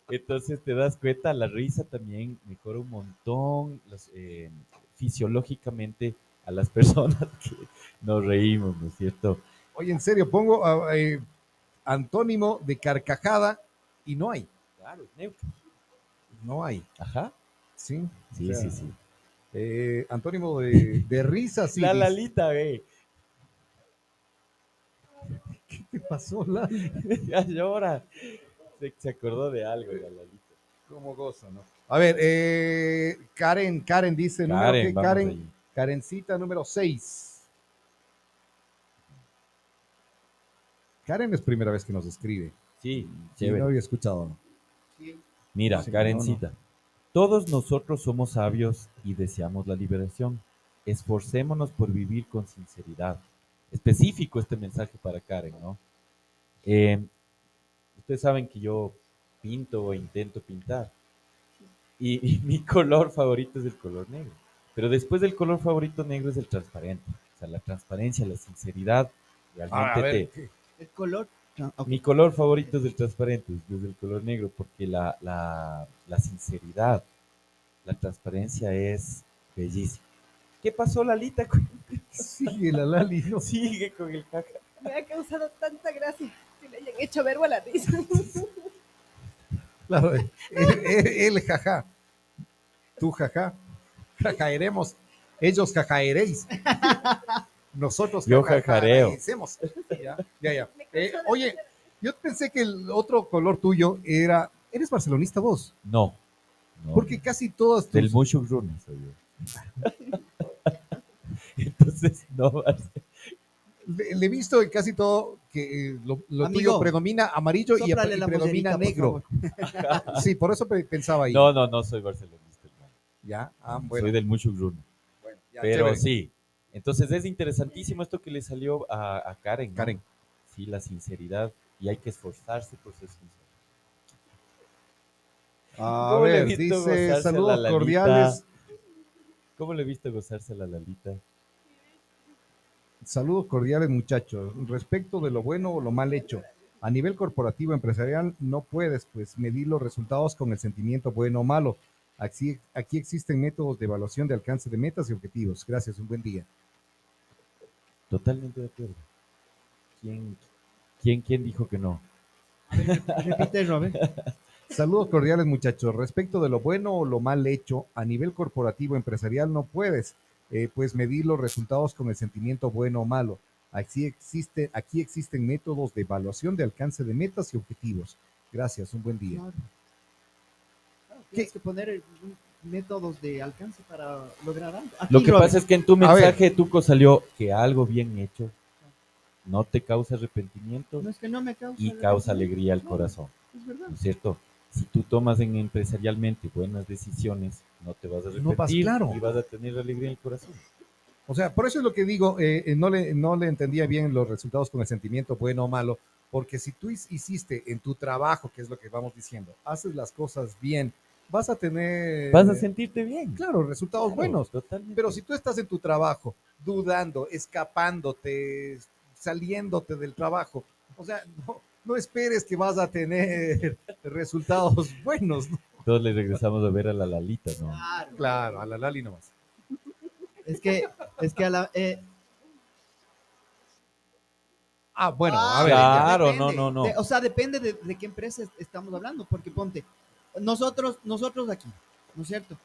Entonces te das cuenta, la risa también mejora un montón eh, fisiológicamente a las personas <laughs> que nos reímos, ¿no es cierto? Oye, en serio, pongo ah, eh, antónimo de carcajada y no hay. Claro, neutro. No hay. Ajá. Sí. Sí, O sea, sí, sí. Eh, antónimo de, de risa, sí. la. Lalita, ve. ¿Qué te pasó, Lali? <laughs> ya llora. Se, se acordó de algo, la Lalita. ¿Cómo goza, no? A ver, eh, Karen, Karen dice, Karen, Karen. Karencita número 6. Karen es primera vez que nos escribe. Sí, chévere. no había escuchado. ¿no? Mira, Sí, Karencita, todos nosotros somos sabios y deseamos la liberación. Esforcémonos por vivir con sinceridad. Específico este mensaje para Karen, ¿no? Eh, ustedes saben que yo pinto o intento pintar. Y, y <laughs> mi color favorito es el color negro. Pero después del color favorito negro es el transparente. O sea, la transparencia, la sinceridad, realmente Ah, a ver, te, El color. Ah, mi color favorito es el transparente, es el color negro, porque la, la, la sinceridad, la transparencia es bellísima. ¿Qué pasó, Lalita? <laughs> Sigue la Lali, no Sigue con el caca. Me ha causado tanta gracia que le hayan hecho verbo a la risa. Claro, él, él- él, jaja. Tú, jaja. Jajaeremos. Ellos jajaeréis. Nosotros Yo jajareo. Ya, ya, ya. Eh, oye, yo pensé que el otro color tuyo era. ¿Eres barcelonista vos? No. no, Porque casi todas tus. Del Mushuk Rune soy yo. <laughs> Entonces, no. Le, le he visto en casi todo que eh, lo, lo Amigo, tuyo predomina amarillo y, y predomina por negro. <laughs> Sí, por eso pe- pensaba ahí. No, no, no soy barcelonista, hermano. Ya, ah, bueno. Soy del Mushuk Rune. bueno, ya, Pero chévere. sí. Entonces es interesantísimo esto que le salió a, a Karen. ¿no? Karen. Sí, la sinceridad. Y hay que esforzarse por ser sincero. A ¿Cómo le he ver, dice saludos la cordiales. ¿Cómo le viste gozarse a la Lalita? Saludos cordiales, muchachos. Respecto de lo bueno o lo mal hecho, a nivel corporativo empresarial no puedes pues medir los resultados con el sentimiento bueno o malo. Aquí, aquí existen métodos de evaluación de alcance de metas y objetivos. Gracias, un buen día. Totalmente de acuerdo. ¿Quién, quién, quién dijo que no? Repite, Robert. <laughs> Saludos cordiales, muchachos. Respecto de lo bueno o lo mal hecho, a nivel corporativo empresarial no puedes eh, pues medir los resultados con el sentimiento bueno o malo. Aquí, existe, aquí existen métodos de evaluación de alcance de metas y objetivos. Gracias, un buen día. Claro. Claro, Tienes que poner eh, métodos de alcance para lograr algo. Aquí, Lo que Robert, pasa es que en tu mensaje Tuco salió que algo bien hecho no te causa arrepentimiento No es que no me causa. y causa alegría al corazón, Es verdad. ¿no es cierto? Si tú tomas en empresarialmente buenas decisiones, no te vas a No vas arrepentir claro. y vas a tener alegría en el corazón. O sea, por eso es lo que digo, eh, eh, no, le, no le entendía bien los resultados con el sentimiento bueno o malo, porque si tú hiciste en tu trabajo, que es lo que vamos diciendo, haces las cosas bien, vas a tener... Vas a sentirte bien. Claro, resultados Claro, buenos. Totalmente. Pero si tú estás en tu trabajo, dudando, escapándote, saliéndote del trabajo, o sea, no, no esperes que vas a tener <laughs> resultados buenos. ¿no? Todos le regresamos a ver a la Lalita, ¿no? Claro. Claro, a la Lali nomás. Es que, es que a la, eh, Ah, bueno, Ah, a ver. Claro, depende. no, no, no. De- o sea, depende de, de qué empresa est- estamos hablando, porque ponte, nosotros, nosotros aquí, ¿no es cierto?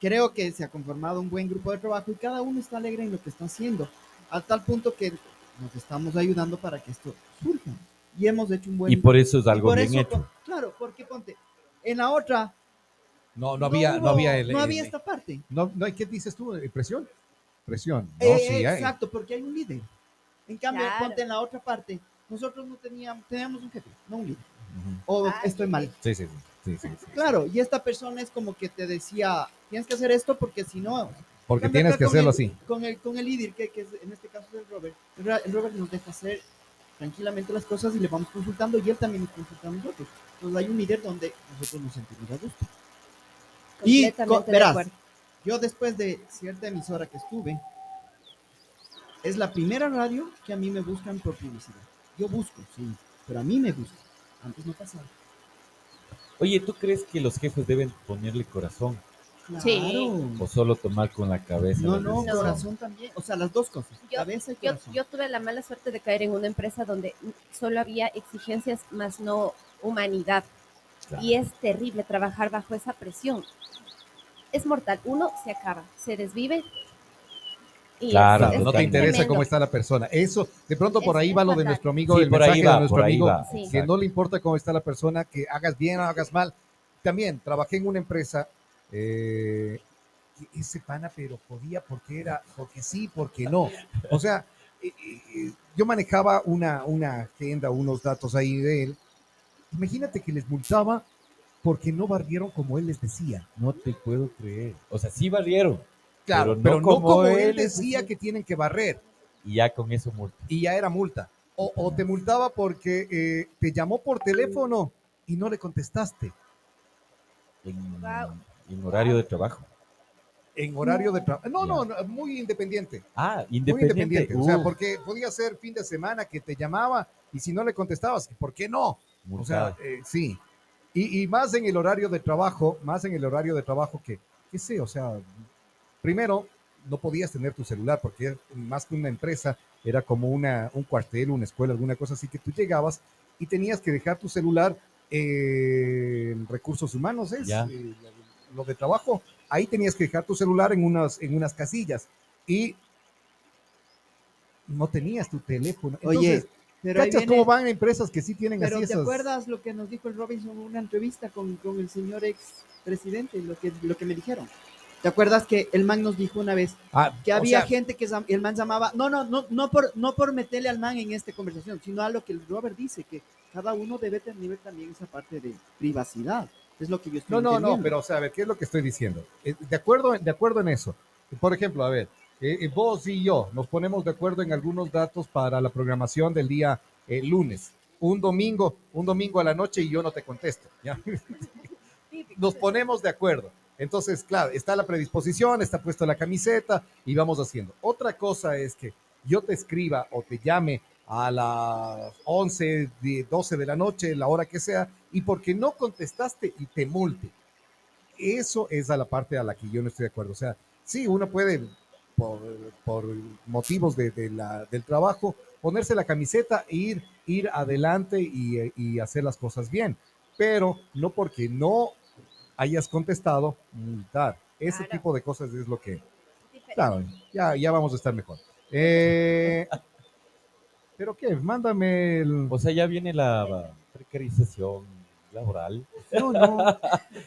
Creo que se ha conformado un buen grupo de trabajo y cada uno está alegre en lo que está haciendo, a tal punto que nos estamos ayudando para que esto surja. Y hemos hecho un buen... Y por eso es algo bien eso, hecho. Claro, porque ponte, en la otra No, no había, no, hubo- había el, no había el- esta parte. no, no, ¿qué dices tú? Eh, ¿Presión? Presión. No, Eh, sí hay. exacto, porque hay un líder. En cambio, Claro. ponte en la otra parte, nosotros no teníamos, teníamos un jefe, no un líder. O Ah, estoy mal. Sí, sí, sí. sí, sí, sí. Claro, y esta persona es como que te decía, tienes que hacer esto porque si no... Porque tienes que hacerlo el- así. Con el, con el líder, que, que es, en este caso es el Robert. El, Robert nos deja hacer tranquilamente las cosas y le vamos consultando y él también nos consulta a nosotros. Entonces hay un líder donde nosotros nos sentimos a gusto. Y, de verás. Yo después de cierta emisora que estuve, es la primera radio que a mí me buscan por publicidad. Yo busco, sí, pero a mí me gusta. Antes no pasaba. Oye, ¿tú crees que los jefes deben ponerle corazón Claro. Sí. o solo tomar con la cabeza? No, las no, corazón también. O sea, las dos cosas. Yo- cabeza y Yo, tuve la mala suerte de caer en una empresa donde solo había exigencias más no humanidad. Claro. Y es terrible trabajar bajo esa presión. Es mortal. Uno se acaba, se desvive. Y Claro, es- Claro, es no te interesa tremendo. cómo está la persona. Eso, de pronto por Es- ahí va lo de nuestro amigo, Sí, el por ahí mensaje va, de nuestro por ahí amigo, va. Que no le importa cómo está la persona, que hagas bien o hagas mal. También trabajé en una empresa, eh, que ese pana, pero podía porque era, porque sí, porque no. O sea, eh, eh, yo manejaba una, una agenda, unos datos ahí de él. Imagínate que les multaba porque no barrieron como él les decía. No te puedo creer. O sea, sí barrieron. Claro, Pero pero no como como, él decía que tienen que barrer. Y ya con eso multa. y ya era multa. O, o te multaba porque eh, te llamó por teléfono y no le contestaste En, Wow. en horario de trabajo. en horario de trabajo. No, no, no, muy independiente. Ah, Muy independiente. independiente. O sea, Uf, porque podía ser fin de semana que te llamaba y si no le contestabas, ¿por qué no? O multada. sea, eh, sí. Y, y más en el horario de trabajo, más en el horario de trabajo que, qué sé, o sea, primero no podías tener tu celular porque más que una empresa era como una, un cuartel, una escuela, alguna cosa así que tú llegabas y tenías que dejar tu celular eh, en recursos humanos, es Ya. eh, lo de trabajo. Ahí tenías que dejar tu celular en unas, en unas casillas y no tenías tu teléfono. Oye, Entonces, pero ahí ¿cachas viene- cómo van empresas que sí tienen Pero así ¿te esas? acuerdas lo que nos dijo el Robinson en una entrevista con, con el señor ex presidente? Lo que, lo que me dijeron. ¿Te acuerdas que el man nos dijo una vez Ah, que o había sea, gente que el man llamaba, no, no, no, no por, no por meterle al man en esta conversación, sino a lo que el Robert dice, que cada uno debe tener también esa parte de privacidad. Es lo que yo estoy No, no, no, pero o sea, a ver, ¿qué es lo que estoy diciendo? Eh, De acuerdo, de acuerdo en eso. Por ejemplo, a ver, eh, eh, vos y yo nos ponemos de acuerdo en algunos datos para la programación del día eh, lunes. Un domingo, un domingo a la noche y yo no te contesto. ¿ya? <laughs> Nos ponemos de acuerdo. Entonces, claro, está la predisposición, está puesta la camiseta y vamos haciendo. Otra cosa es que yo te escriba o te llame a las 11, de- 12 de la noche, la hora que sea, y porque no contestaste y te multe. Eso es a la parte a la que yo no estoy de acuerdo. O sea, sí, uno puede, por, por motivos de, de la- del trabajo, ponerse la camiseta e ir, ir adelante y hacer las cosas bien, pero no porque no hayas contestado, multar. Ese Claro. tipo de cosas es lo que. Claro, ya, ya vamos a estar mejor. Eh, <laughs> ¿Pero qué? Mándame el... O sea, ya viene la precarización laboral. No, no,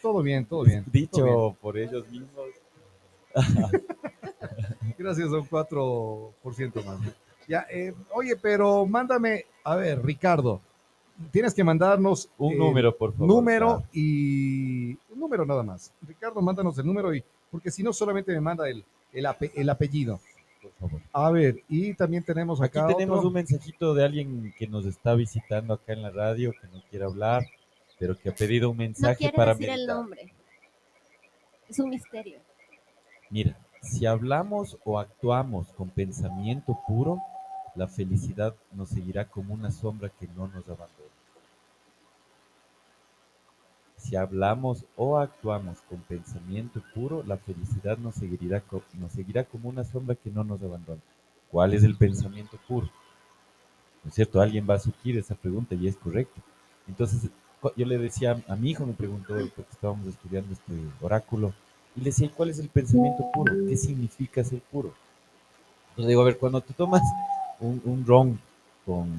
todo bien, todo bien. Dicho todo bien. por ellos mismos. <laughs> Gracias un 4% más. Ya, eh, oye, pero mándame, a ver, Ricardo, tienes que mandarnos Un eh, número, por favor. número claro. y un número nada más. Ricardo, mándanos el número y porque si no solamente me manda el, el, ape- el apellido. Por favor. A ver, y también tenemos Aquí acá tenemos otro. un mensajito de alguien que nos está visitando acá en la radio, que no quiere hablar, pero que ha pedido un No mensaje quiere para decir el nombre. Es un misterio. Mira, si hablamos o actuamos con pensamiento puro, la felicidad nos seguirá como una sombra que no nos abandona. Si hablamos o actuamos con pensamiento puro, la felicidad nos seguirá, nos seguirá como una sombra que no nos abandona. ¿Cuál es el pensamiento puro? ¿No es cierto? Alguien va a surgir esa pregunta y es correcto. Entonces, yo le decía a mi hijo, me preguntó, porque estábamos estudiando este oráculo, y le decía, ¿y ¿cuál es el pensamiento puro? ¿Qué significa ser puro? Entonces digo, a ver, cuando tú tomas un, un ron con,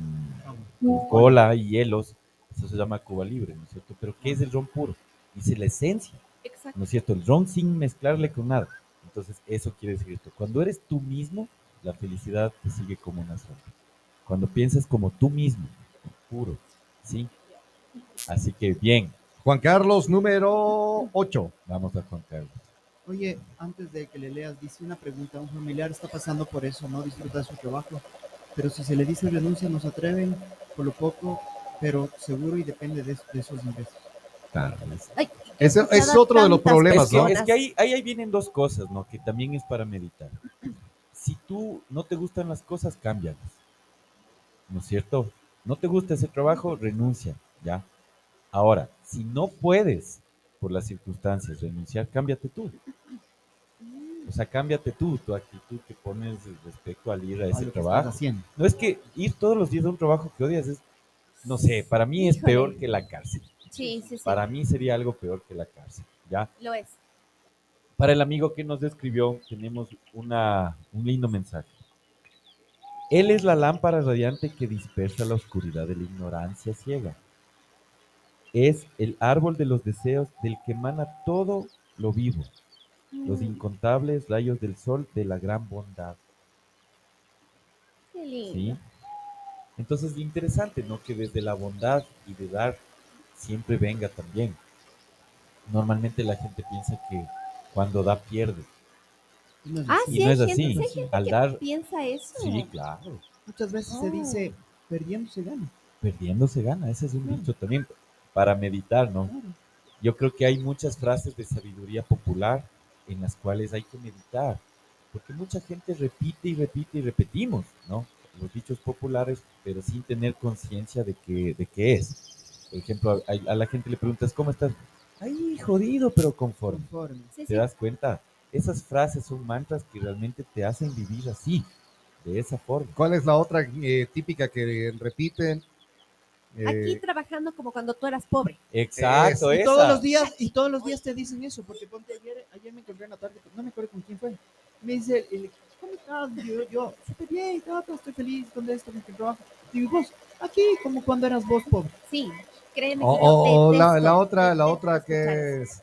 con cola y hielos, eso se llama Cuba Libre, ¿no es cierto? Pero ¿qué es el ron puro? Dice la esencia, Exacto. ¿no es cierto? El ron sin mezclarle con nada. Entonces, eso quiere decir esto. Cuando eres tú mismo, la felicidad te sigue como una sombra. Cuando piensas como tú mismo, puro, ¿sí? Así que bien, Juan Carlos, número 8. vamos a Juan Carlos. Oye, antes de que le leas, dice una pregunta. Un familiar está pasando por eso, no disfruta de su trabajo. Pero si se le dice renuncia, no se atreven, por lo poco, pero seguro y depende de, de esos ingresos. Ay, Ese he es otro de los problemas, Es ¿no? es que ahí, ahí, ahí vienen dos cosas, ¿no? Que también es para meditar. Si tú no te gustan las cosas, cámbialas. ¿No es cierto? No te gusta ese trabajo, renuncia, ¿ya? Ahora, si no puedes, por las circunstancias, renunciar, cámbiate tú. O sea, cámbiate tú, tu actitud que pones respecto al ir a ese trabajo. No es que ir todos los días a un trabajo que odias es, no sé, para mí es Híjole. peor que la cárcel. Sí, sí, sí. Para mí sería algo peor que la cárcel, ¿ya? Lo es. Para el amigo que nos escribió, tenemos una, un lindo mensaje. Él es la lámpara radiante que dispersa la oscuridad de la ignorancia ciega. Es el árbol de los deseos del que emana todo lo vivo, los Mm, incontables rayos del sol de la gran bondad. Qué lindo. ¿sí? Entonces, interesante, ¿no? Que desde la bondad y de dar siempre venga también. Normalmente la gente piensa que cuando da pierde. Y no es Ah, así. Y sí, no hay es gente, así. sí hay gente Al que dar, piensa eso. sí, claro. Muchas veces se Oh. dice, perdiendo se gana. Perdiendo se gana, ese es un Claro. dicho también para meditar, ¿no? Claro. Yo creo que hay muchas frases de sabiduría popular en las cuales hay que meditar, porque mucha gente repite y repite y repetimos, ¿no? Los dichos populares, pero sin tener conciencia de que, de qué es. Por ejemplo, a, a la gente le preguntas, ¿cómo estás? Ay, jodido, pero conforme. Conforme. Sí, ¿Te sí. das cuenta? Esas frases son mantras que realmente te hacen vivir así, de esa forma. ¿Cuál es la otra eh, típica que repiten? Eh, Aquí trabajando como cuando tú eras pobre. Exacto, Y esa. todos los días, y todos los días te dicen eso, porque ponte ayer, ayer me encontré en la tarde, no me acuerdo con quién fue. Me dice, el, ¿cómo estás? Yo, yo, súper bien, tato, estoy feliz con esto, con el trabajo. Digo, ¿y vos, aquí, como cuando eras vos pobre. Sí, créeme o que yo o- o la, detesto- la otra, la otra que es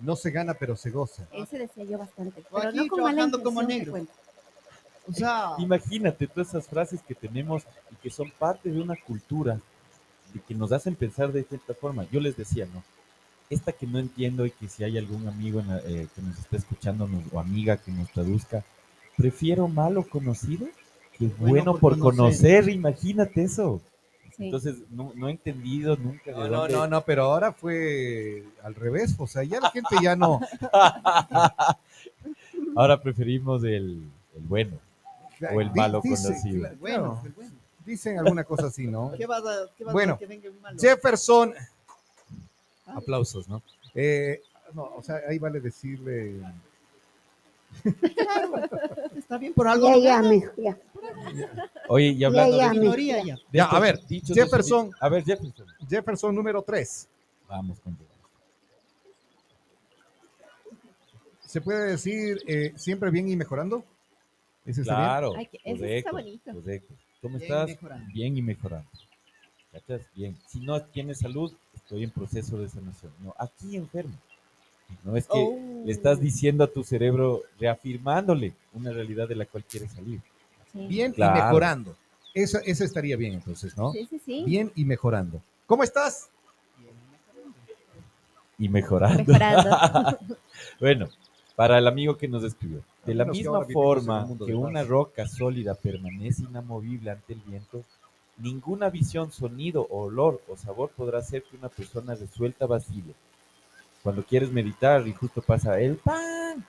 no se gana pero se goza. eso. Ese decía yo bastante. O Pero aquí no con mala trabajando como negro. O sea, <laughs> Imagínate todas esas frases que tenemos y que son parte de una cultura y que nos hacen pensar de cierta forma. Yo les decía, ¿no? Esta que no entiendo y que si hay algún amigo en la- eh, que nos está escuchando nos- o amiga que nos traduzca, prefiero malo conocido que bueno, Bueno por, por conocer. conocer. Imagínate eso. Sí. Entonces, no, no he entendido nunca de No, no, dónde... no, no, pero ahora fue al revés, o sea, ya la gente ya no. <laughs> Ahora preferimos el, el bueno. O el malo dice- conocido. claro, bueno, el bueno. Dicen alguna cosa así, ¿no? ¿Qué vas a, qué vas Bueno, a que venga malo? Jefferson, aplausos, ¿no? Eh, no, o sea, ahí vale decirle. <laughs> Está bien, por algo. Ya, ya, ya. Oye, y hablando ya, de... Minoría ya. de Ya, estos a ver, Jefferson. A ver, Jefferson. Jefferson número 3. Vamos con Jefferson. ¿Se puede decir eh, siempre bien y mejorando? ¿Ese está bien? Claro, Ay, que- ese correcto, está bonito. correcto. ¿Cómo Bien estás? mejorando. Bien y mejorando. ¿Cachas? Bien. Si no tienes salud, estoy en proceso de sanación. No, aquí enfermo. No es que Oh. le estás diciendo a tu cerebro, reafirmándole una realidad de la cual quieres salir. Sí. Bien Claro. y mejorando. Esa, esa estaría bien entonces, ¿no? Sí, sí, sí. Bien y mejorando. ¿Cómo estás? Y mejorando. Mejorando. <laughs> Bueno, para el amigo que nos escribió. De la misma forma que una roca sólida permanece inamovible ante el viento, ninguna visión, sonido, olor o sabor podrá hacer que una persona resuelta vacile. Cuando quieres meditar y justo pasa el pan,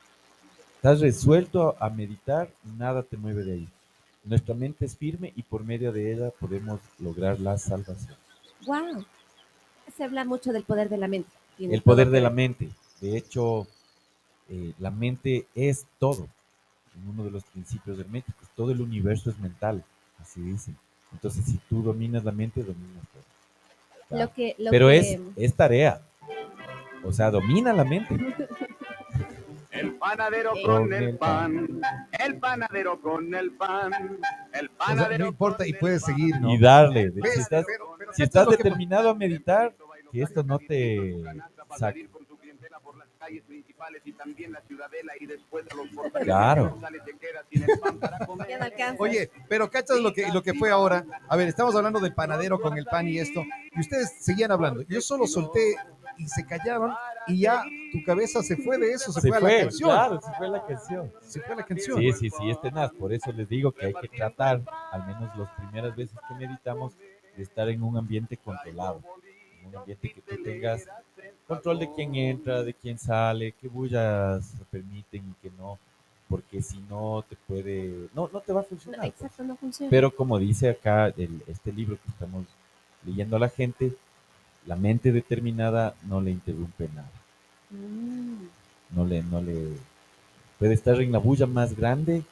estás resuelto a meditar, nada te mueve de ahí. Nuestra mente es firme y por medio de ella podemos lograr la salvación. wow. Se habla mucho del poder de la mente. El poder de la mente. De hecho, eh, la mente es todo. En uno de los principios herméticos, todo el universo es mental, así dicen. Entonces, si tú dominas la mente, dominas todo. Lo que, lo Pero que- es, es tarea. O sea, domina la mente. El panadero Eh, con Con el pan, el panadero con el pan, el O sea, panadero no importa y puedes seguir, ¿no? Y darle. Si estás, Pero- pero si ¿cachas estás lo que- determinado a meditar, que esto no te saque. Claro. <laughs> Oye, pero ¿cachas lo que, lo que fue ahora? A ver, estamos hablando del panadero con el pan y esto, y ustedes seguían hablando. Yo solo solté y se callaron y ya tu cabeza se fue de eso, se, Se fue, a fue, la canción. claro, se fue la canción. Se fue a la canción. Sí, sí, sí, es tenaz. Por eso les digo que hay que tratar, al menos las primeras veces que meditamos, de estar en un ambiente controlado. En un ambiente que tú tengas control de quién entra, de quién sale, qué bullas se permiten y qué no. Porque si no te puede, no, no te va a funcionar. pues. exacto, no funciona. Pero como dice acá el- este libro que estamos leyendo a la gente, la mente determinada no le interrumpe nada. Mm, No le, no le puede estar en la bulla más grande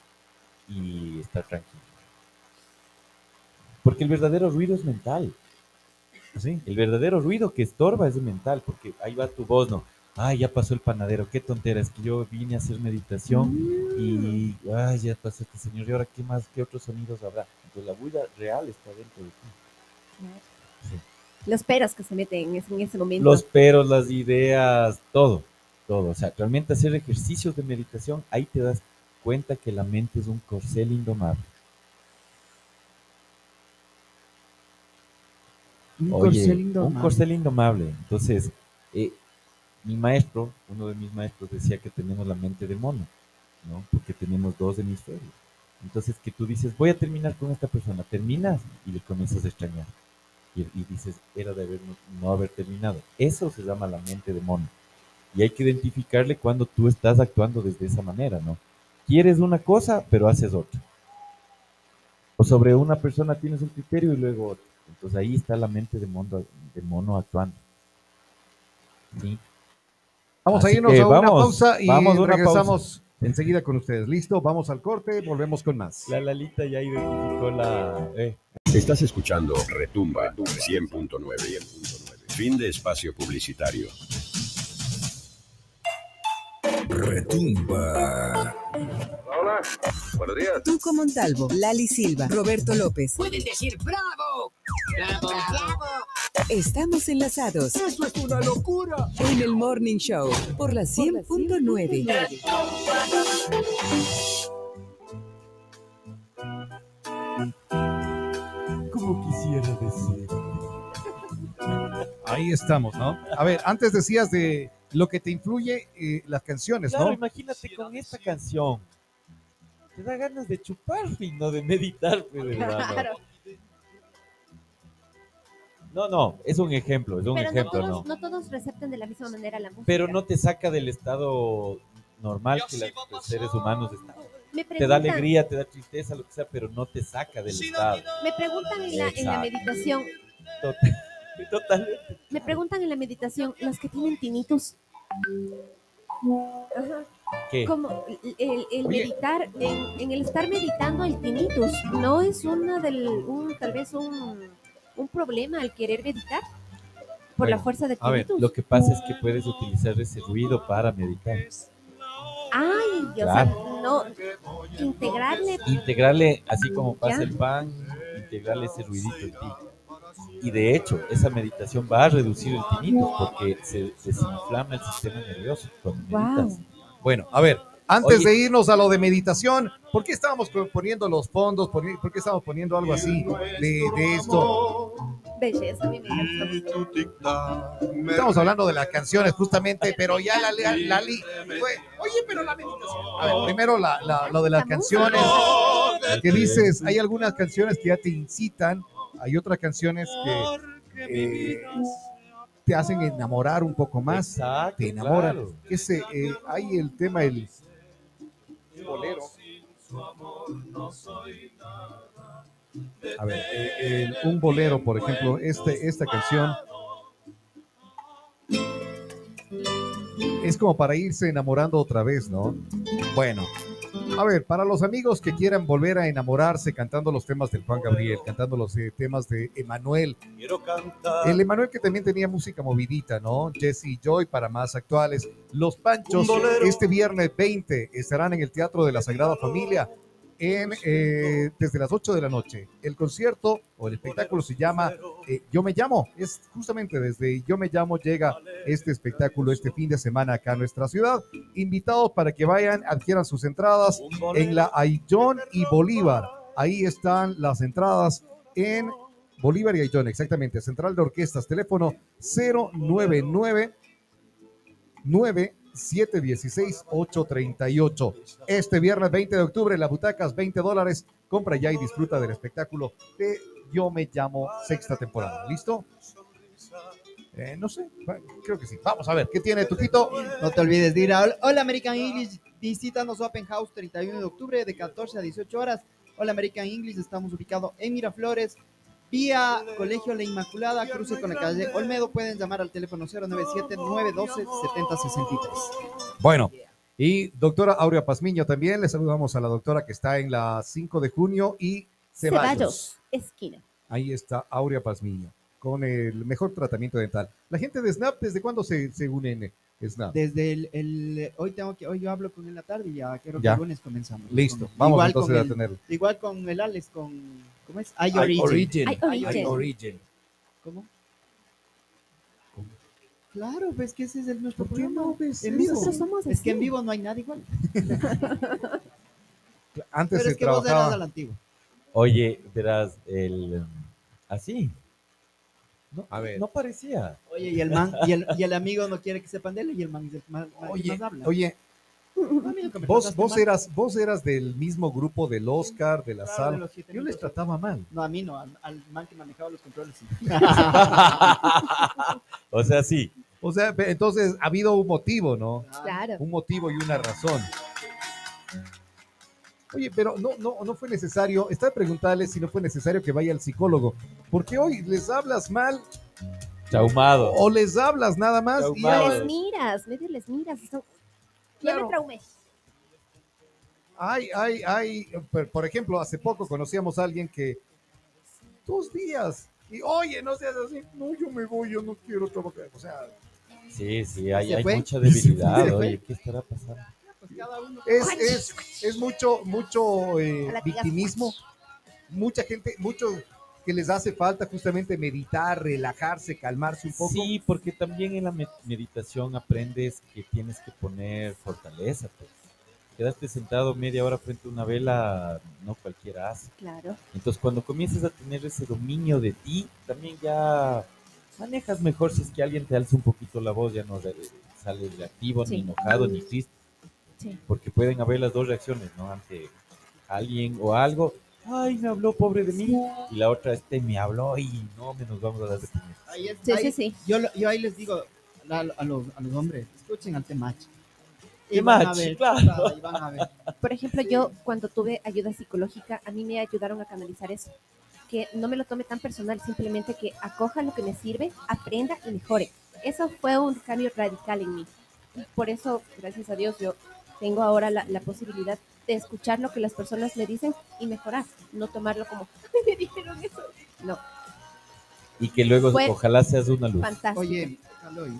y estar tranquilo. Porque el verdadero ruido es mental. ¿Sí? El verdadero ruido que estorba es mental, porque ahí va tu voz, ¿no? Ay, ya pasó el panadero, qué tontera, es que yo vine a hacer meditación y ay, ya pasó este señor, y ahora qué más, qué otros sonidos habrá. Entonces la bulla real está dentro de ti. Sí. Los peros que se meten en ese, en ese momento. Los peros, las ideas, todo, todo. O sea, realmente hacer ejercicios de meditación, ahí te das cuenta que la mente es un corcel indomable. Un Oye, corcel un indomable. corcel indomable. Entonces, eh, mi maestro, uno de mis maestros decía que tenemos la mente de mono, ¿no? Porque tenemos dos hemisferios. Entonces, que tú dices, voy a terminar con esta persona, terminas y le comienzas a extrañar. Y, y dices, era de haber no, no haber terminado. Eso se llama la mente de mono. Y hay que identificarle cuando tú estás actuando desde esa manera, ¿no? Quieres una cosa, pero haces otra. O sobre una persona tienes un criterio y luego otro. Entonces ahí está la mente de mono, de mono actuando. ¿Sí? Vamos a irnos a una vamos, pausa y vamos regresamos enseguida con ustedes. ¿Listo? Vamos al corte, volvemos con más. La Lalita ya identificó la... eh, Estás escuchando Retumba 100.9. Fin de espacio publicitario. Retumba. Hola, buenos días. Tuco Montalvo, Lali Silva, Roberto López. Pueden decir bravo. Bravo, bravo. Estamos enlazados ¡Eso es una locura! en el Morning Show por la 100.9. quisiera decir. Ahí estamos, ¿no? A ver, antes decías de lo que te influye eh, las canciones, Claro, ¿no? imagínate con esta canción. Te da ganas de chupar y no de meditar, pues, ¿verdad? Claro. No, no, es un ejemplo, es un Pero no ejemplo, todos, no. no todos receptan de la misma manera la música. Pero no te saca del estado normal que los seres humanos están. Me Te da alegría, te da tristeza, lo que sea, pero no te saca del estado. Me preguntan en la, en la meditación, Total- <laughs> Totalmente. me preguntan en la meditación, los que tienen tinnitus. Ajá. ¿Qué? Como el, el- meditar, en, en el estar meditando el tinnitus, ¿no es una del, un, tal vez un, un problema al querer meditar? Por la fuerza de a ver, tinnitus. Lo que pasa es que puedes utilizar ese ruido para meditar. Ay, o sea, Claro. No, integrarle, Integrarle, así como pasa Ya. el pan, integrarle ese ruidito en ti. Y de hecho, esa meditación va a reducir el tinnitus porque se desinflama el sistema nervioso cuando Wow. meditas. Bueno, a ver, antes Oye. de irnos a lo de meditación, ¿por qué estábamos po- poniendo los fondos? ¿Por qué, por qué estábamos poniendo algo así de, de esto? belleza. Estamos hablando de las canciones justamente, pero ya la, la, fue, oye, pero la meditación. A ver, primero la, la- lo de las canciones, que dices, hay algunas canciones que ya te incitan, hay otras canciones que eh, te hacen enamorar un poco más, Exacto, te enamoran. claro. Ese, eh, hay el tema, el bolero. A ver, eh, el- un bolero, por ejemplo, este, esta canción. es como para irse enamorando otra vez, ¿no? Bueno, a ver, para los amigos que quieran volver a enamorarse cantando los temas del Juan Gabriel, cantando los eh, temas de Emanuel, Quiero cantar. el Emanuel que también tenía música movidita, ¿no? Jesse y Joy para más actuales. Los Panchos este viernes 20 estarán en el Teatro de la Sagrada Familia en, eh, desde las 8 de la noche. El concierto o el espectáculo se llama eh, Yo me llamo. Es justamente desde Yo me llamo llega este espectáculo este fin de semana acá en nuestra ciudad. Invitados para que vayan, adquieran sus entradas en la Ayllón y Bolívar. Ahí están las entradas en Bolívar y Ayllón, exactamente. Central de Orquestas, teléfono 099 9716 838. Este viernes 20 de octubre, las butacas 20 dólares. Compra ya y disfruta del espectáculo de Yo me llamo sexta temporada. ¿Listo? Eh, no sé, creo que sí. Vamos a ver, ¿qué tiene Tuquito? No te olvides de ir a Hola American English. Visítanos Open House 31 de octubre de 14 a 18 horas. Hola American English. Estamos ubicados en Miraflores. Vía Colegio La Inmaculada, cruce con la calle Olmedo. Pueden llamar al teléfono 097-912-7063. Bueno, y doctora Aurea Pazmiño también. Le saludamos a la doctora que está en la 5 de junio y Ceballos. Ceballos, esquina. Ahí está Aurea Pazmiño con el mejor tratamiento dental. La gente de Snap, ¿desde cuándo se, se une en Snap? Desde el, el- hoy tengo que hoy yo hablo con él la tarde y ya creo que Ya. el lunes comenzamos. Listo, Con- vamos igual entonces con a tenerlo. Igual con el Alex con ¿cómo es? IOrigin. Origin. Ay, Origin. Origin. ¿Cómo? Claro, ves que ese es el nuestro ¿Por qué programa. no ves en eso? vivo. Nosotros somos Es que en vivo no hay nada igual. <laughs> Antes Pero se es que vos eras trabajaba. a la antigua. Oye, verás, el. um, Así. No, A ver. no parecía. Oye, y el man, y el, y el amigo no quiere que sepan de él y el man es el man, man que Oye, más habla. oye, vos, trataste vos, mal. eras, vos eras del mismo grupo del Oscar, de la Claro, de sala. siete Yo les trataba mal. No, a mí no, al, al man que manejaba los controles. sí. <laughs> o sea, sí. O sea, entonces ha habido un motivo, ¿no? Claro. Un motivo y una razón. Oye, pero no, no, no fue necesario, está de preguntarle si no fue necesario que vaya al psicólogo, porque hoy les hablas mal Traumado. o les hablas nada más y Traumado. Les miras, medio les miras. y son- Ya Claro. me traumé. Hay, hay, hay, por- ejemplo, hace poco conocíamos a alguien que dos días y oye, no seas así, no, yo me voy, yo no quiero trabajar. O sea, Sí, sí, hay, mucha <laughs> debilidad. Oye, ¿qué estará pasando? Pues cada uno. es, es, es mucho, mucho eh, victimismo, mucha gente, mucho que les hace falta justamente meditar, relajarse, calmarse un poco. Sí, porque también en la me- meditación aprendes que tienes que poner fortaleza. Pues. Quedaste sentado media hora frente a una vela, no cualquiera hace. Claro. Entonces, cuando comienzas a tener ese dominio de ti, también ya manejas mejor si es que alguien te alza un poquito la voz, ya no re- sales reactivo, Sí. ni enojado, ni triste, Sí. porque pueden haber las dos reacciones, ¿no? Ante alguien o algo, ay, me habló pobre de mí, y la otra, este me habló y no, me nos vamos a dar de puñetazos. Ahí es- Sí, ahí- sí, sí. Yo, yo ahí les digo a, a los, a los hombres, escuchen al Temach. Y van a ver, claro. y van a ver. Por ejemplo, yo cuando tuve ayuda psicológica, a mí me ayudaron a canalizar eso. Que no me lo tome tan personal, simplemente que acoja lo que me sirve, aprenda y mejore. Eso fue un cambio radical en mí. Y por eso, gracias a Dios, yo tengo ahora la, la posibilidad de escuchar lo que las personas me dicen y mejorar. No tomarlo como, <laughs> me dijeron eso. No, Y que luego ojalá seas una luz. fantástico. Oye, Caloy.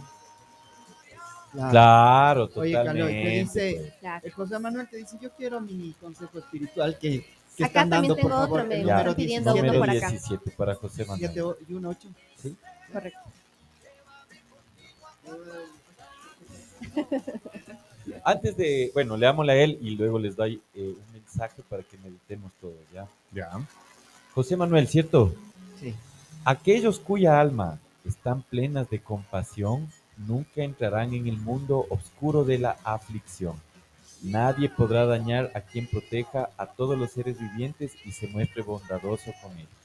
Claro. Claro, Oye, totalmente. Caloy, te dice. Claro. José Manuel te dice, yo quiero mi consejo espiritual que, que Acá están también dando, por tengo favor, otro, me Ya, número pidiendo 17. uno número por acá. 17 para José Manuel. 7 y un 8. Correcto. Antes de, bueno, leámosle a él y luego les doy eh, un mensaje para que meditemos todo, ¿ya? Ya. José Manuel, ¿cierto? Sí. Aquellos cuya alma están plenas de compasión nunca entrarán en el mundo oscuro de la aflicción. Nadie podrá dañar a quien proteja a todos los seres vivientes y se muestre bondadoso con ellos.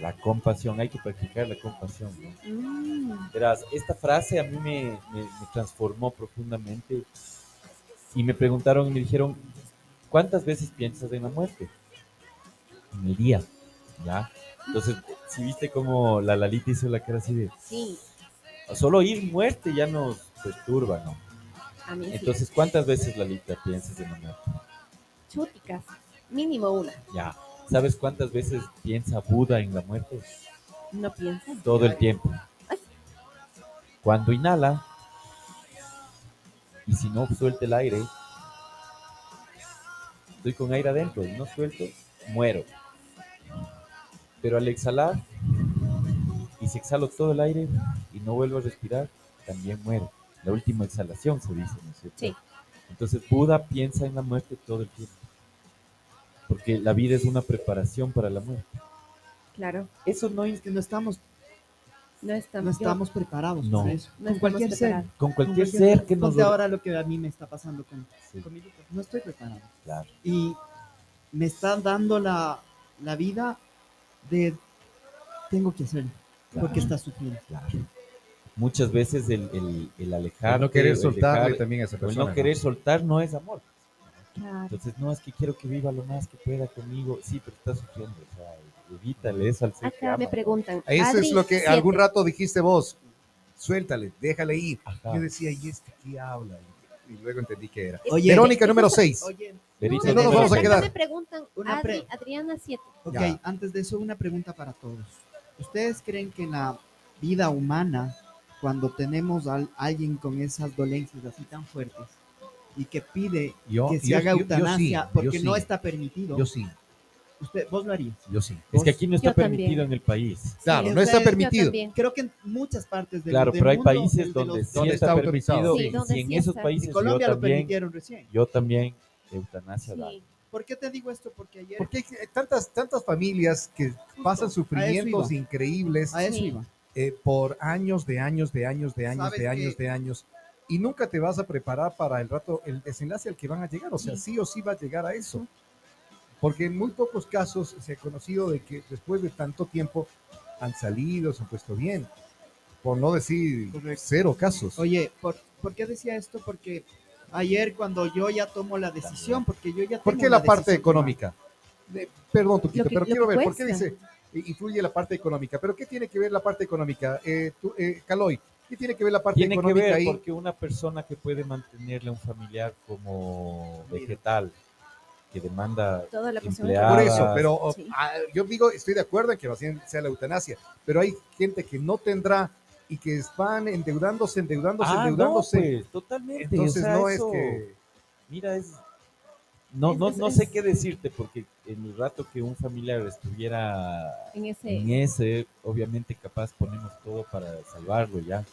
La compasión, hay que practicar la compasión. ¿no? Mm, Verás, esta frase a mí me, me- me transformó profundamente y me preguntaron y me dijeron, ¿cuántas veces piensas en la muerte? En el día, ¿ya? Entonces, si viste como la Lalita hizo la cara así de, sí, Solo oír muerte ya nos perturba, ¿no? A mí sí. Entonces, ¿cuántas veces, Lalita, piensas en la muerte? Chúticas. Mínimo una. Ya. ¿Sabes cuántas veces piensa Buda en la muerte? No piensas. Todo el tiempo. Cuando inhala, y si no suelta el aire, estoy con aire adentro y no suelto, muero. Pero al exhalar, y si exhalo todo el aire y no vuelvo a respirar, también muero. La última exhalación se dice, ¿no es cierto? Sí. Entonces Buda piensa en la muerte todo el tiempo. Porque la vida es una preparación para la muerte. Claro. Eso no Es que no estamos, No no estamos. yo- estamos preparados No. para eso. No con cualquier ser. con con cualquier ser que nos ahora lo que a mí me está pasando con, Sí, con mi hijo. No estoy preparado. claro. Y me está dando la, la vida de tengo que hacerlo. Claro. Porque está sufriendo. Claro. Muchas veces el, el, el alejar. El no querer soltarle también a esa el persona. no querer soltar no es amor. Claro. Entonces, no, es que quiero que viva lo más que pueda conmigo. Sí, pero está sufriendo. O sea, evítale eso al ser que Acá me ama. preguntan. Eso Adri, es lo que siete. algún rato dijiste vos. Suéltale, déjale ir. Ajá. Yo decía, ¿y este qué habla? Y luego entendí que era. Oye, Verónica número 6. Oye, Verito, no nos no, vamos a acá quedar. me preguntan. Una Adri- pre- Adriana 7. ok, Ya. antes de eso, una pregunta para todos. ¿Ustedes creen que en la vida humana, cuando tenemos a alguien con esas dolencias así tan fuertes y que pide Yo, que se yo- haga yo- yo eutanasia sí, porque yo no sí, está permitido, Yo sí, usted, vos lo harías? yo sí. Es que aquí no está Yo también. permitido en el país. Claro, Sí, no está permitido. también. Creo que en muchas partes del, Claro, del pero hay mundo, países donde los- sí donde está está permitido. autorizado. Sí, y donde en esos está. países en Colombia yo lo también, permitieron recién. yo también eutanasia da. Sí. ¿Por qué te digo esto? Porque ayer Porque hay tantas, tantas familias que pasan sufrimientos increíbles a eso iba. eh, por años de años, de años, de años, ¿Sabes de años, de años. Y nunca te vas a preparar para el rato, el desenlace al que van a llegar. O sea, sí o sí va a llegar a eso. Porque en muy pocos casos se ha conocido de que después de tanto tiempo han salido, se han puesto bien. Por no decir Correcto. cero casos. Oye, ¿por, por qué decía esto? Porque ayer cuando yo ya tomo la decisión, porque yo ya ¿Por tengo qué la parte decisión económica? De- perdón, Tuquito, que- pero quiero ver, ¿por qué cuesta. dice influye la parte económica? ¿Pero qué tiene que ver la parte económica? Eh, tú, eh, Caloy, ¿qué tiene que ver la parte Tiene que económica ver ahí? porque una persona que puede mantenerle a un familiar como vegetal, que demanda Toda la empleadas, Por económica. eso, pero Sí. ah, yo digo, estoy de acuerdo en que bien sea la eutanasia, pero hay gente que no tendrá y que van endeudándose, endeudándose, Ah, no, endeudándose. pues, totalmente. Entonces o sea, no eso- es que... Mira, es... No, Es- no, es- no sé qué decirte, porque en el rato que un familiar estuviera En ese. en ese, obviamente capaz ponemos todo para salvarlo ya.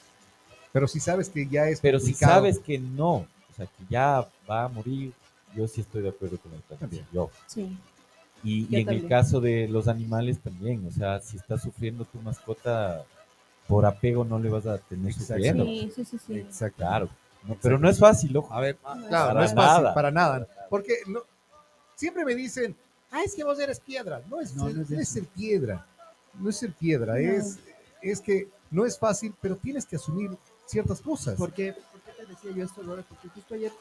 Pero si sabes que ya es Pero si complicado. sabes que no, o sea, que ya va a morir, yo sí estoy de acuerdo con la eutanasia. También. Yo. Sí. Y, Yo y en el también. caso de los animales también, o sea, si está sufriendo tu mascota, por apego no le vas a tener sufriendo. Sí, sí, sí, sí. Exacto. Claro. No, pero no es fácil, ojo. A ver, No claro, no para es fácil, nada. para nada. Porque no, siempre me dicen, ah, es que vos eres piedra. No es, No, no, no es es ser piedra. No es ser piedra. No. Es, es que no es fácil, pero tienes que asumir ciertas cosas. ¿Por qué, por qué te decía yo esto, Lore? Porque justo ayer,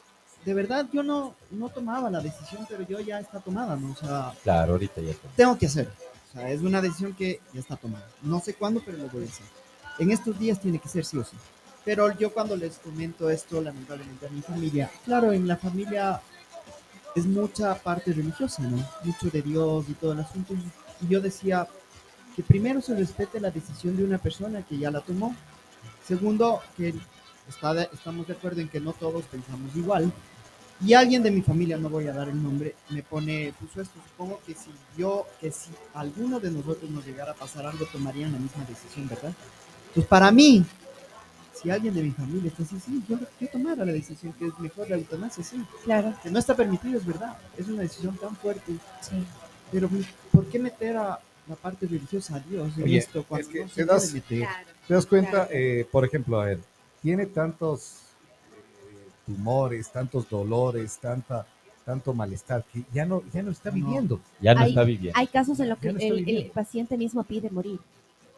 de verdad, yo no, no tomaba la decisión, pero yo ya está tomada, ¿no? O sea, Claro, ahorita ya está. tengo que hacerlo. O sea, es una decisión que ya está tomada. No sé cuándo, pero lo voy a hacer. En estos días tiene que ser sí o sí. Pero yo cuando les comento esto, lamentablemente a mi familia, claro, en la familia es mucha parte religiosa, ¿no? Mucho de Dios y todo el asunto. Y yo decía que primero se respete la decisión de una persona que ya la tomó. Segundo, que está de- estamos de acuerdo en que no todos pensamos igual. Y alguien de mi familia, no voy a dar el nombre, me pone, puso esto, supongo que si yo, que si alguno de nosotros nos llegara a pasar algo, tomarían la misma decisión, ¿verdad? Pues para mí, si alguien de mi familia está así, sí, yo, yo tomara la decisión que es mejor la eutanasia, sí. Claro. Que no está permitido, es verdad. Es una decisión tan fuerte. Sí. Pero ¿por qué meter a la parte religiosa a Dios en Oye, esto cuando es que no se te das- meter? Claro. ¿Te das cuenta? Claro. Eh, por ejemplo, a ver, tiene tantos eh, tumores, tantos dolores, tanta, tanto malestar que ya no, ya no está No. viviendo. Ya no Hay- está viviendo. Hay casos en los que no el, paciente mismo pide morir.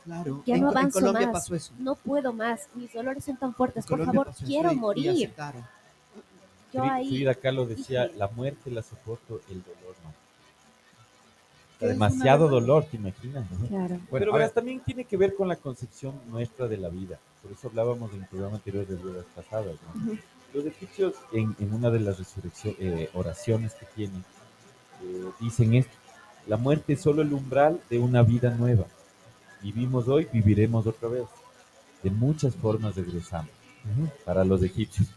Claro. Ya en, no en avanzo Colombia más. pasó eso. No puedo más. Mis dolores son tan fuertes. En Por Colombia favor, eso quiero y- y morir. aceptaron. Yo Fri- ahí. Frida Kahlo decía, la muerte la soporto, el dolor no. Demasiado dolor, ¿te imaginas? no? Claro. Bueno, Pero verás, ver, también tiene que ver con la concepción nuestra de la vida. Por eso hablábamos en el programa anterior de vidas pasadas. ¿no? Ujú. Los egipcios, en, en una de las resurreccio- eh, oraciones que tienen, eh, dicen esto: la muerte es solo el umbral de una vida nueva. Vivimos hoy, viviremos otra vez. De muchas formas regresamos ujú. para los egipcios.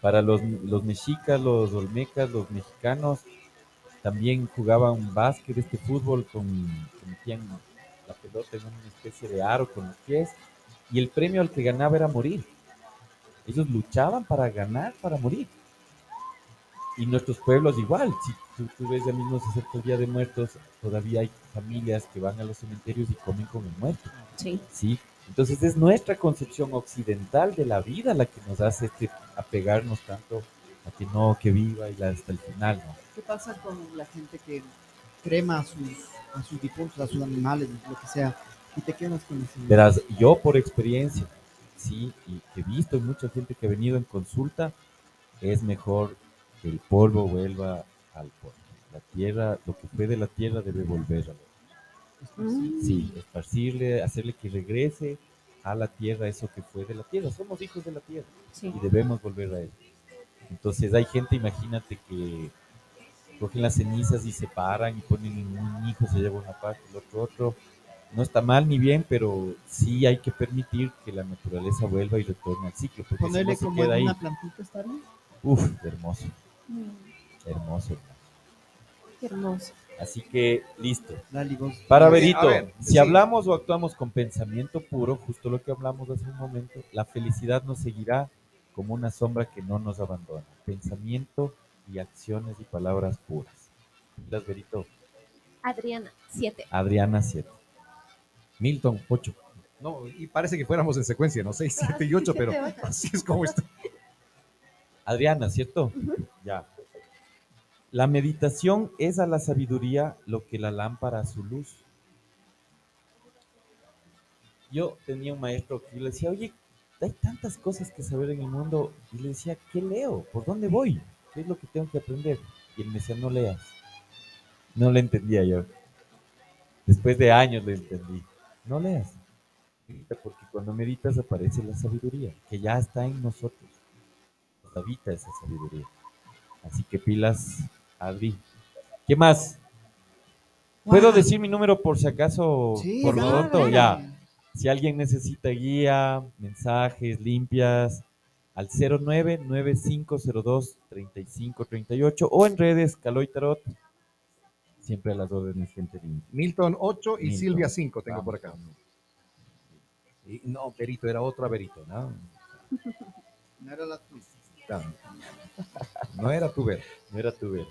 Para los, los mexicas, los olmecas, los mexicanos, también jugaban básquet, este fútbol, con, que metían la pelota en una especie de aro con los pies, y el premio al que ganaba era morir. Ellos luchaban para ganar, para morir. Y nuestros pueblos igual, si tú, tú ves ya mismo se acerca el Día de Muertos, todavía hay familias que van a los cementerios y comen con el muerto. Sí. ¿sí? Entonces es nuestra concepción occidental de la vida la que nos hace este, apegarnos tanto a que no, que viva y hasta el final, ¿no? ¿Qué pasa con la gente que crema a sus, a sus difuntos, a sus animales, lo que sea, y te quedas con ese... Verás, yo por experiencia, sí, y que he visto y mucha gente que ha venido en consulta, es mejor que el polvo vuelva al polvo. La tierra, lo que fue de la tierra debe volver a la. Sí, esparcirle, hacerle que regrese a la tierra eso que fue de la tierra. Somos hijos de la tierra. Sí. y debemos volver a él. Entonces hay gente, imagínate que cogen las cenizas y separan y ponen en un hijo, se lleva una parte, el otro otro. No está mal ni bien, pero sí hay que permitir que la naturaleza vuelva y retorne al ciclo, porque si Ponerle no se como queda ahí. una plantita, ¿está bien? Uf, hermoso, Mm, hermoso, hermoso. Qué hermoso. Así que listo. Vos. Para Verito, ver, si sí. hablamos o actuamos con pensamiento puro, justo lo que hablamos hace un momento, la felicidad nos seguirá como una sombra que no nos abandona. Pensamiento y acciones y palabras puras. Las Verito, Adriana, 7. Adriana 7. Milton 8. No, y parece que fuéramos en secuencia, ¿no? 6, 7 y 8, <laughs> pero así es como está. Adriana, ¿cierto? Ya. La meditación es a la sabiduría lo que la lámpara a su luz. Yo tenía un maestro que le decía, oye, hay tantas cosas que saber en el mundo. Y le decía, ¿qué leo? ¿Por dónde voy? ¿Qué es lo que tengo que aprender? Y él me decía, no leas. No le entendía yo. Después de años le entendí. No leas. Porque cuando meditas aparece la sabiduría, que ya está en nosotros. Nos habita esa sabiduría. Así que pilas, Adri. ¿Qué más? ¿Puedo Wow. decir mi número por si acaso? Sí, por lo dale. pronto, ya. Si alguien necesita guía, mensajes, limpias, al 0995023538 o en redes Caloy Tarot. Siempre a las órdenes, gente linda. Milton 8 y Milton. Silvia 5 tengo Vamos, por acá. Y no, Berito, era otro Berito, ¿no? <laughs> No era la tuya. No, No era tu ver. No era tu ver.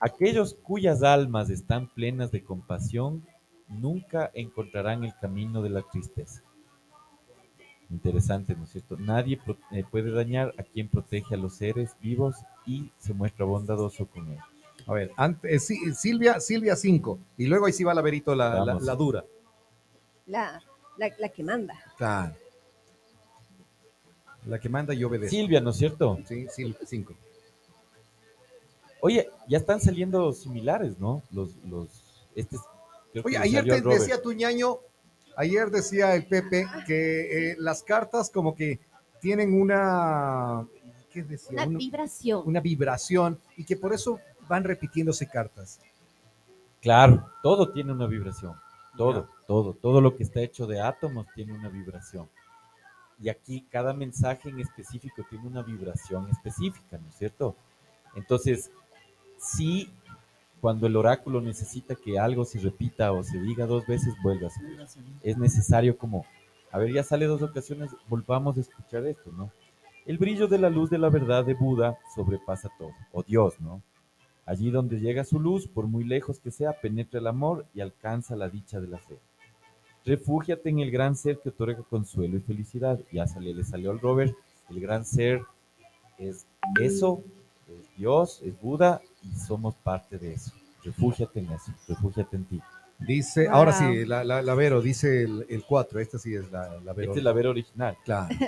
Aquellos cuyas almas están plenas de compasión nunca encontrarán el camino de la tristeza. Interesante, ¿no es cierto? Nadie eh, puede dañar a quien protege a los seres vivos y se muestra bondadoso con ellos. A ver, antes, sí, Silvia, Silvia 5. Y luego ahí sí va la la, la, dura. La, la, la que manda. Claro. La que manda y obedece. Silvia, ¿no es cierto? Sí, Silvia 5. Oye, ya están saliendo similares, ¿no? Los, los, este, es- Oye, ayer te decía tu ñaño, ayer decía el Pepe que eh, las cartas como que tienen una, ¿qué decía? Una Una, vibración. una vibración y que por eso van repitiéndose cartas. Claro, todo tiene una vibración. Todo, Ya. todo, todo lo que está hecho de átomos tiene una vibración. Y aquí cada mensaje en específico tiene una vibración específica, ¿no es cierto? Entonces, sí, cuando el oráculo necesita que algo se repita o se diga dos veces, vuelve a subir. Es necesario como, a ver, ya sale dos ocasiones, volvamos a escuchar esto, ¿no? El brillo de la luz de la verdad de Buda sobrepasa todo, o Dios, ¿no? Allí donde llega su luz, por muy lejos que sea, penetra el amor y alcanza la dicha de la fe. Refúgiate en el gran ser que otorga consuelo y felicidad. Ya salió, le salió al Robert, el gran ser es eso, es Dios, es Buda y somos parte de eso. Refúgiate en eso, refúgiate en ti. Dice, Wow. ahora sí, la, la, la Vero, dice el 4, esta sí es la, la Vero. Esta es la vera original. Claro. <laughs>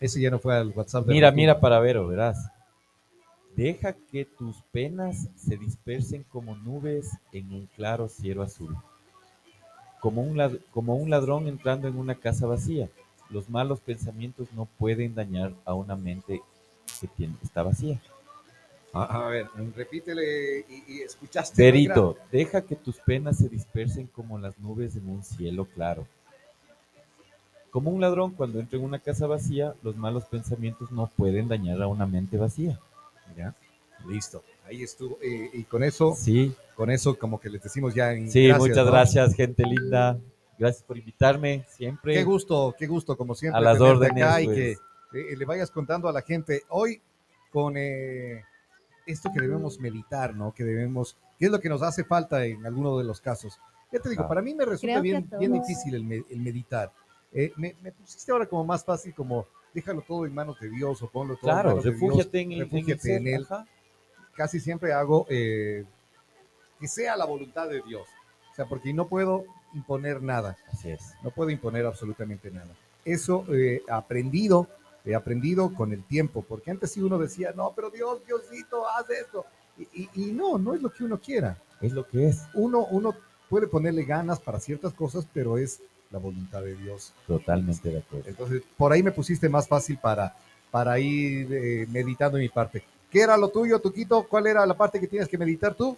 Ese ya no fue al WhatsApp. de Mira, mira para Vero, verás. Deja que tus penas se dispersen como nubes en un claro cielo azul. Como un, lad- como un ladrón entrando en una casa vacía. Los malos pensamientos no pueden dañar a una mente que tiene, está vacía. A, a ver, repítele y, y escuchaste. Verito, deja que tus penas se dispersen como las nubes en un cielo claro. Como un ladrón cuando entra en una casa vacía, los malos pensamientos no pueden dañar a una mente vacía. Ya, listo. Ahí estuvo. eh, y con eso, Sí, con eso como que les decimos ya en sí, gracias, muchas ¿no? gracias, gente linda. Gracias por invitarme siempre. Qué gusto, qué gusto, como siempre, A las órdenes, acá y pues. que eh, le vayas contando a la gente hoy con eh, esto que debemos meditar, ¿no? Que debemos, ¿qué es lo que nos hace falta en alguno de los casos? Ya te digo, Ah. para mí me resulta bien, bien difícil el, me- el meditar. Eh, me, me pusiste ahora como más fácil, como déjalo todo en manos de Dios o ponlo todo en Claro, manos de Dios. refúgiate en, el- en el refúgiate ser, en Él. ajá. Casi siempre hago eh, que sea la voluntad de Dios. O sea, porque no puedo imponer nada. Así es. No puedo imponer absolutamente nada. Eso eh, aprendido, he aprendido con el tiempo, porque antes sí uno decía, no, pero Dios, Diosito, haz esto. Y, y- y no, no es lo que uno quiera. Es lo que es. Uno, uno puede ponerle ganas para ciertas cosas, pero es la voluntad de Dios. Totalmente de acuerdo. Entonces, por ahí me pusiste más fácil para, para ir eh, meditando en mi parte. ¿Qué era lo tuyo, Tuquito? ¿Cuál era la parte que tienes que meditar tú?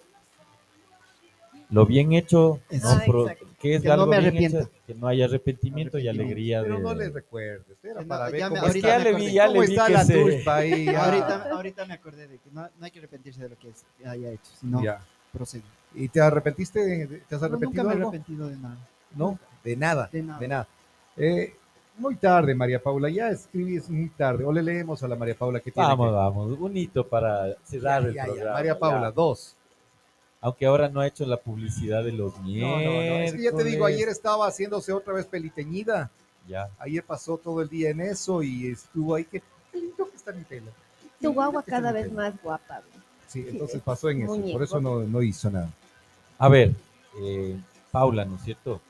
Lo bien hecho, no Ah, pro-. ¿qué es Que no me bien hecho? Que no haya arrepentimiento y alegría Pero de... no le recuerdes. Era Que no, para ver cómo que ahorita ya le vi, ya ¿Cómo le vi está que se... ahí? Ya. <laughs> Ahorita, ahorita me acordé de que no, no hay que arrepentirse de lo que haya hecho, sino Ya. procede. ¿Y te arrepentiste? de- ¿Te has No, arrepentido nunca me he arrepentido de nada. No, de nada, De nada. de nada. Eh, muy tarde, María Paula, ya escribís muy tarde. O le leemos a la María Paula que tiene Vamos, que- vamos, un hito para cerrar Ya, el ya, ya. programa. María Paula, ya. dos. Aunque ahora no ha hecho la publicidad de los No, no, no. Es que ya te digo, miércoles. ayer estaba haciéndose otra vez peliteñida. Ya. Ayer pasó todo el día en eso y estuvo ahí que. qué lindo que está mi pelo. Tu guagua cada vez pelo. más guapa. Sí, entonces pasó en eso. Por eso no, no hizo nada. A ver, eh, Paula, ¿no es cierto?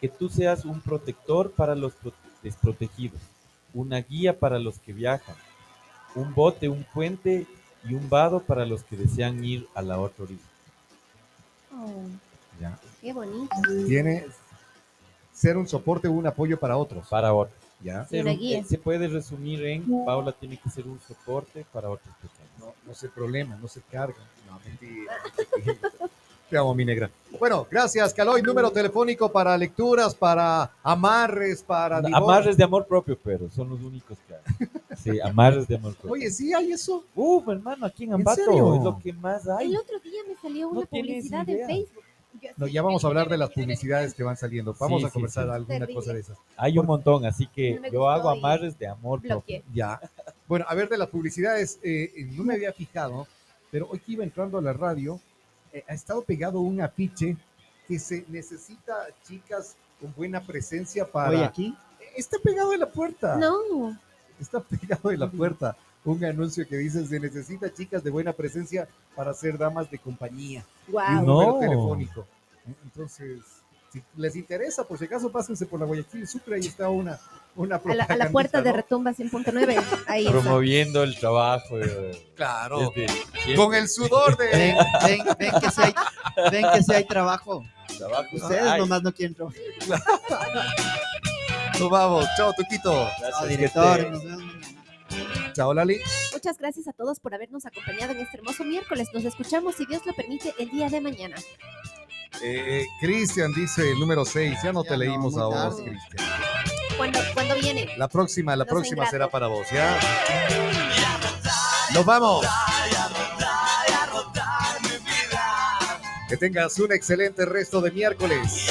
Que tú seas un protector para los pro- desprotegidos, una guía para los que viajan, un bote, un puente y un vado para los que desean ir a la otra orilla. Oh, Ya. qué bonito. Tiene ser un soporte o un apoyo para otros. Para otros. Ya. Y una Ser un- guía. eh, se puede resumir en Paula tiene que ser un soporte para otras personas. No, no se problema, no se carga. No, mentira. mentira. Te amo, mi negra. Bueno, gracias, Caloy. Número telefónico para lecturas, para amarres, para divorcio. Amarres de amor propio, pero son los únicos que hay. <laughs> Sí, amarres de amor propio. Oye, sí hay eso. Uf, hermano, aquí en ¿En Ambato es lo que más hay. El otro día me salió una publicidad en Facebook. No, ya vamos a hablar de las publicidades que van saliendo. Vamos Sí, a conversar sí. alguna Terrible. cosa de esas. Hay un montón, así que No yo hago amarres de amor propio. Ya. <laughs> Bueno, a ver, de las publicidades, eh, no me había fijado, pero hoy que iba entrando a la radio, eh, ha estado pegado un afiche que se necesita chicas con buena presencia para... Hoy aquí, Está pegado en la puerta. No, Está pegado en la puerta un anuncio que dice se necesita chicas de buena presencia para ser damas de compañía. Y un wow. No. número telefónico. Entonces, si les interesa, por si acaso, pásense por la Guayaquil Sucre, ahí está una, una A la, a la puerta de Retumba 100.9. Ahí está. Promoviendo el trabajo. eh, Claro. desde. Con el sudor de... ven, ven, ven que si hay, ven que si hay trabajo. Trabajo. Ustedes Ay, nomás no quieren trabajar. <laughs> Nos vamos. Chao, Tuquito. gracias, Chao, director. Nos vemos mañana. Chao, Lali. Muchas gracias a todos por habernos acompañado en este hermoso miércoles. Nos escuchamos, si Dios lo permite, el día de mañana. Eh, Cristian dice el número 6. Ya no Ya te no, leímos a vos. Cristian. ¿Cuándo, ¿cuándo viene? La próxima, la próxima será para vos, ¿ya? Nos vamos. Que tengas un excelente resto de miércoles.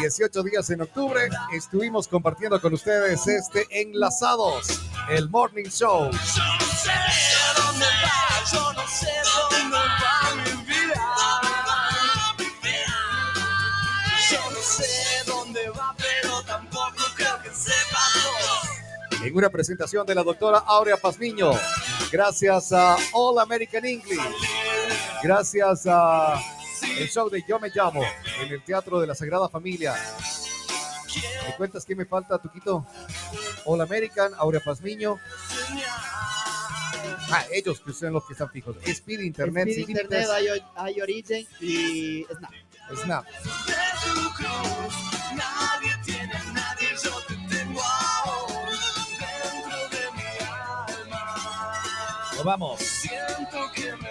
18 días en octubre estuvimos compartiendo con ustedes este Enlazados, el Morning Show. En una presentación de la doctora Aurea Pazmiño. Gracias a All American English. Gracias a el show de Yo Me Llamo en el Teatro de la Sagrada Familia. ¿Me cuentas qué me falta, Tuquito? All American, Aurea Pazmiño. Ah, ellos que son los que están fijos. Speed Internet, Speed Internet, hay, hay Origin y Snap. Snap. Nos vamos. Siento que me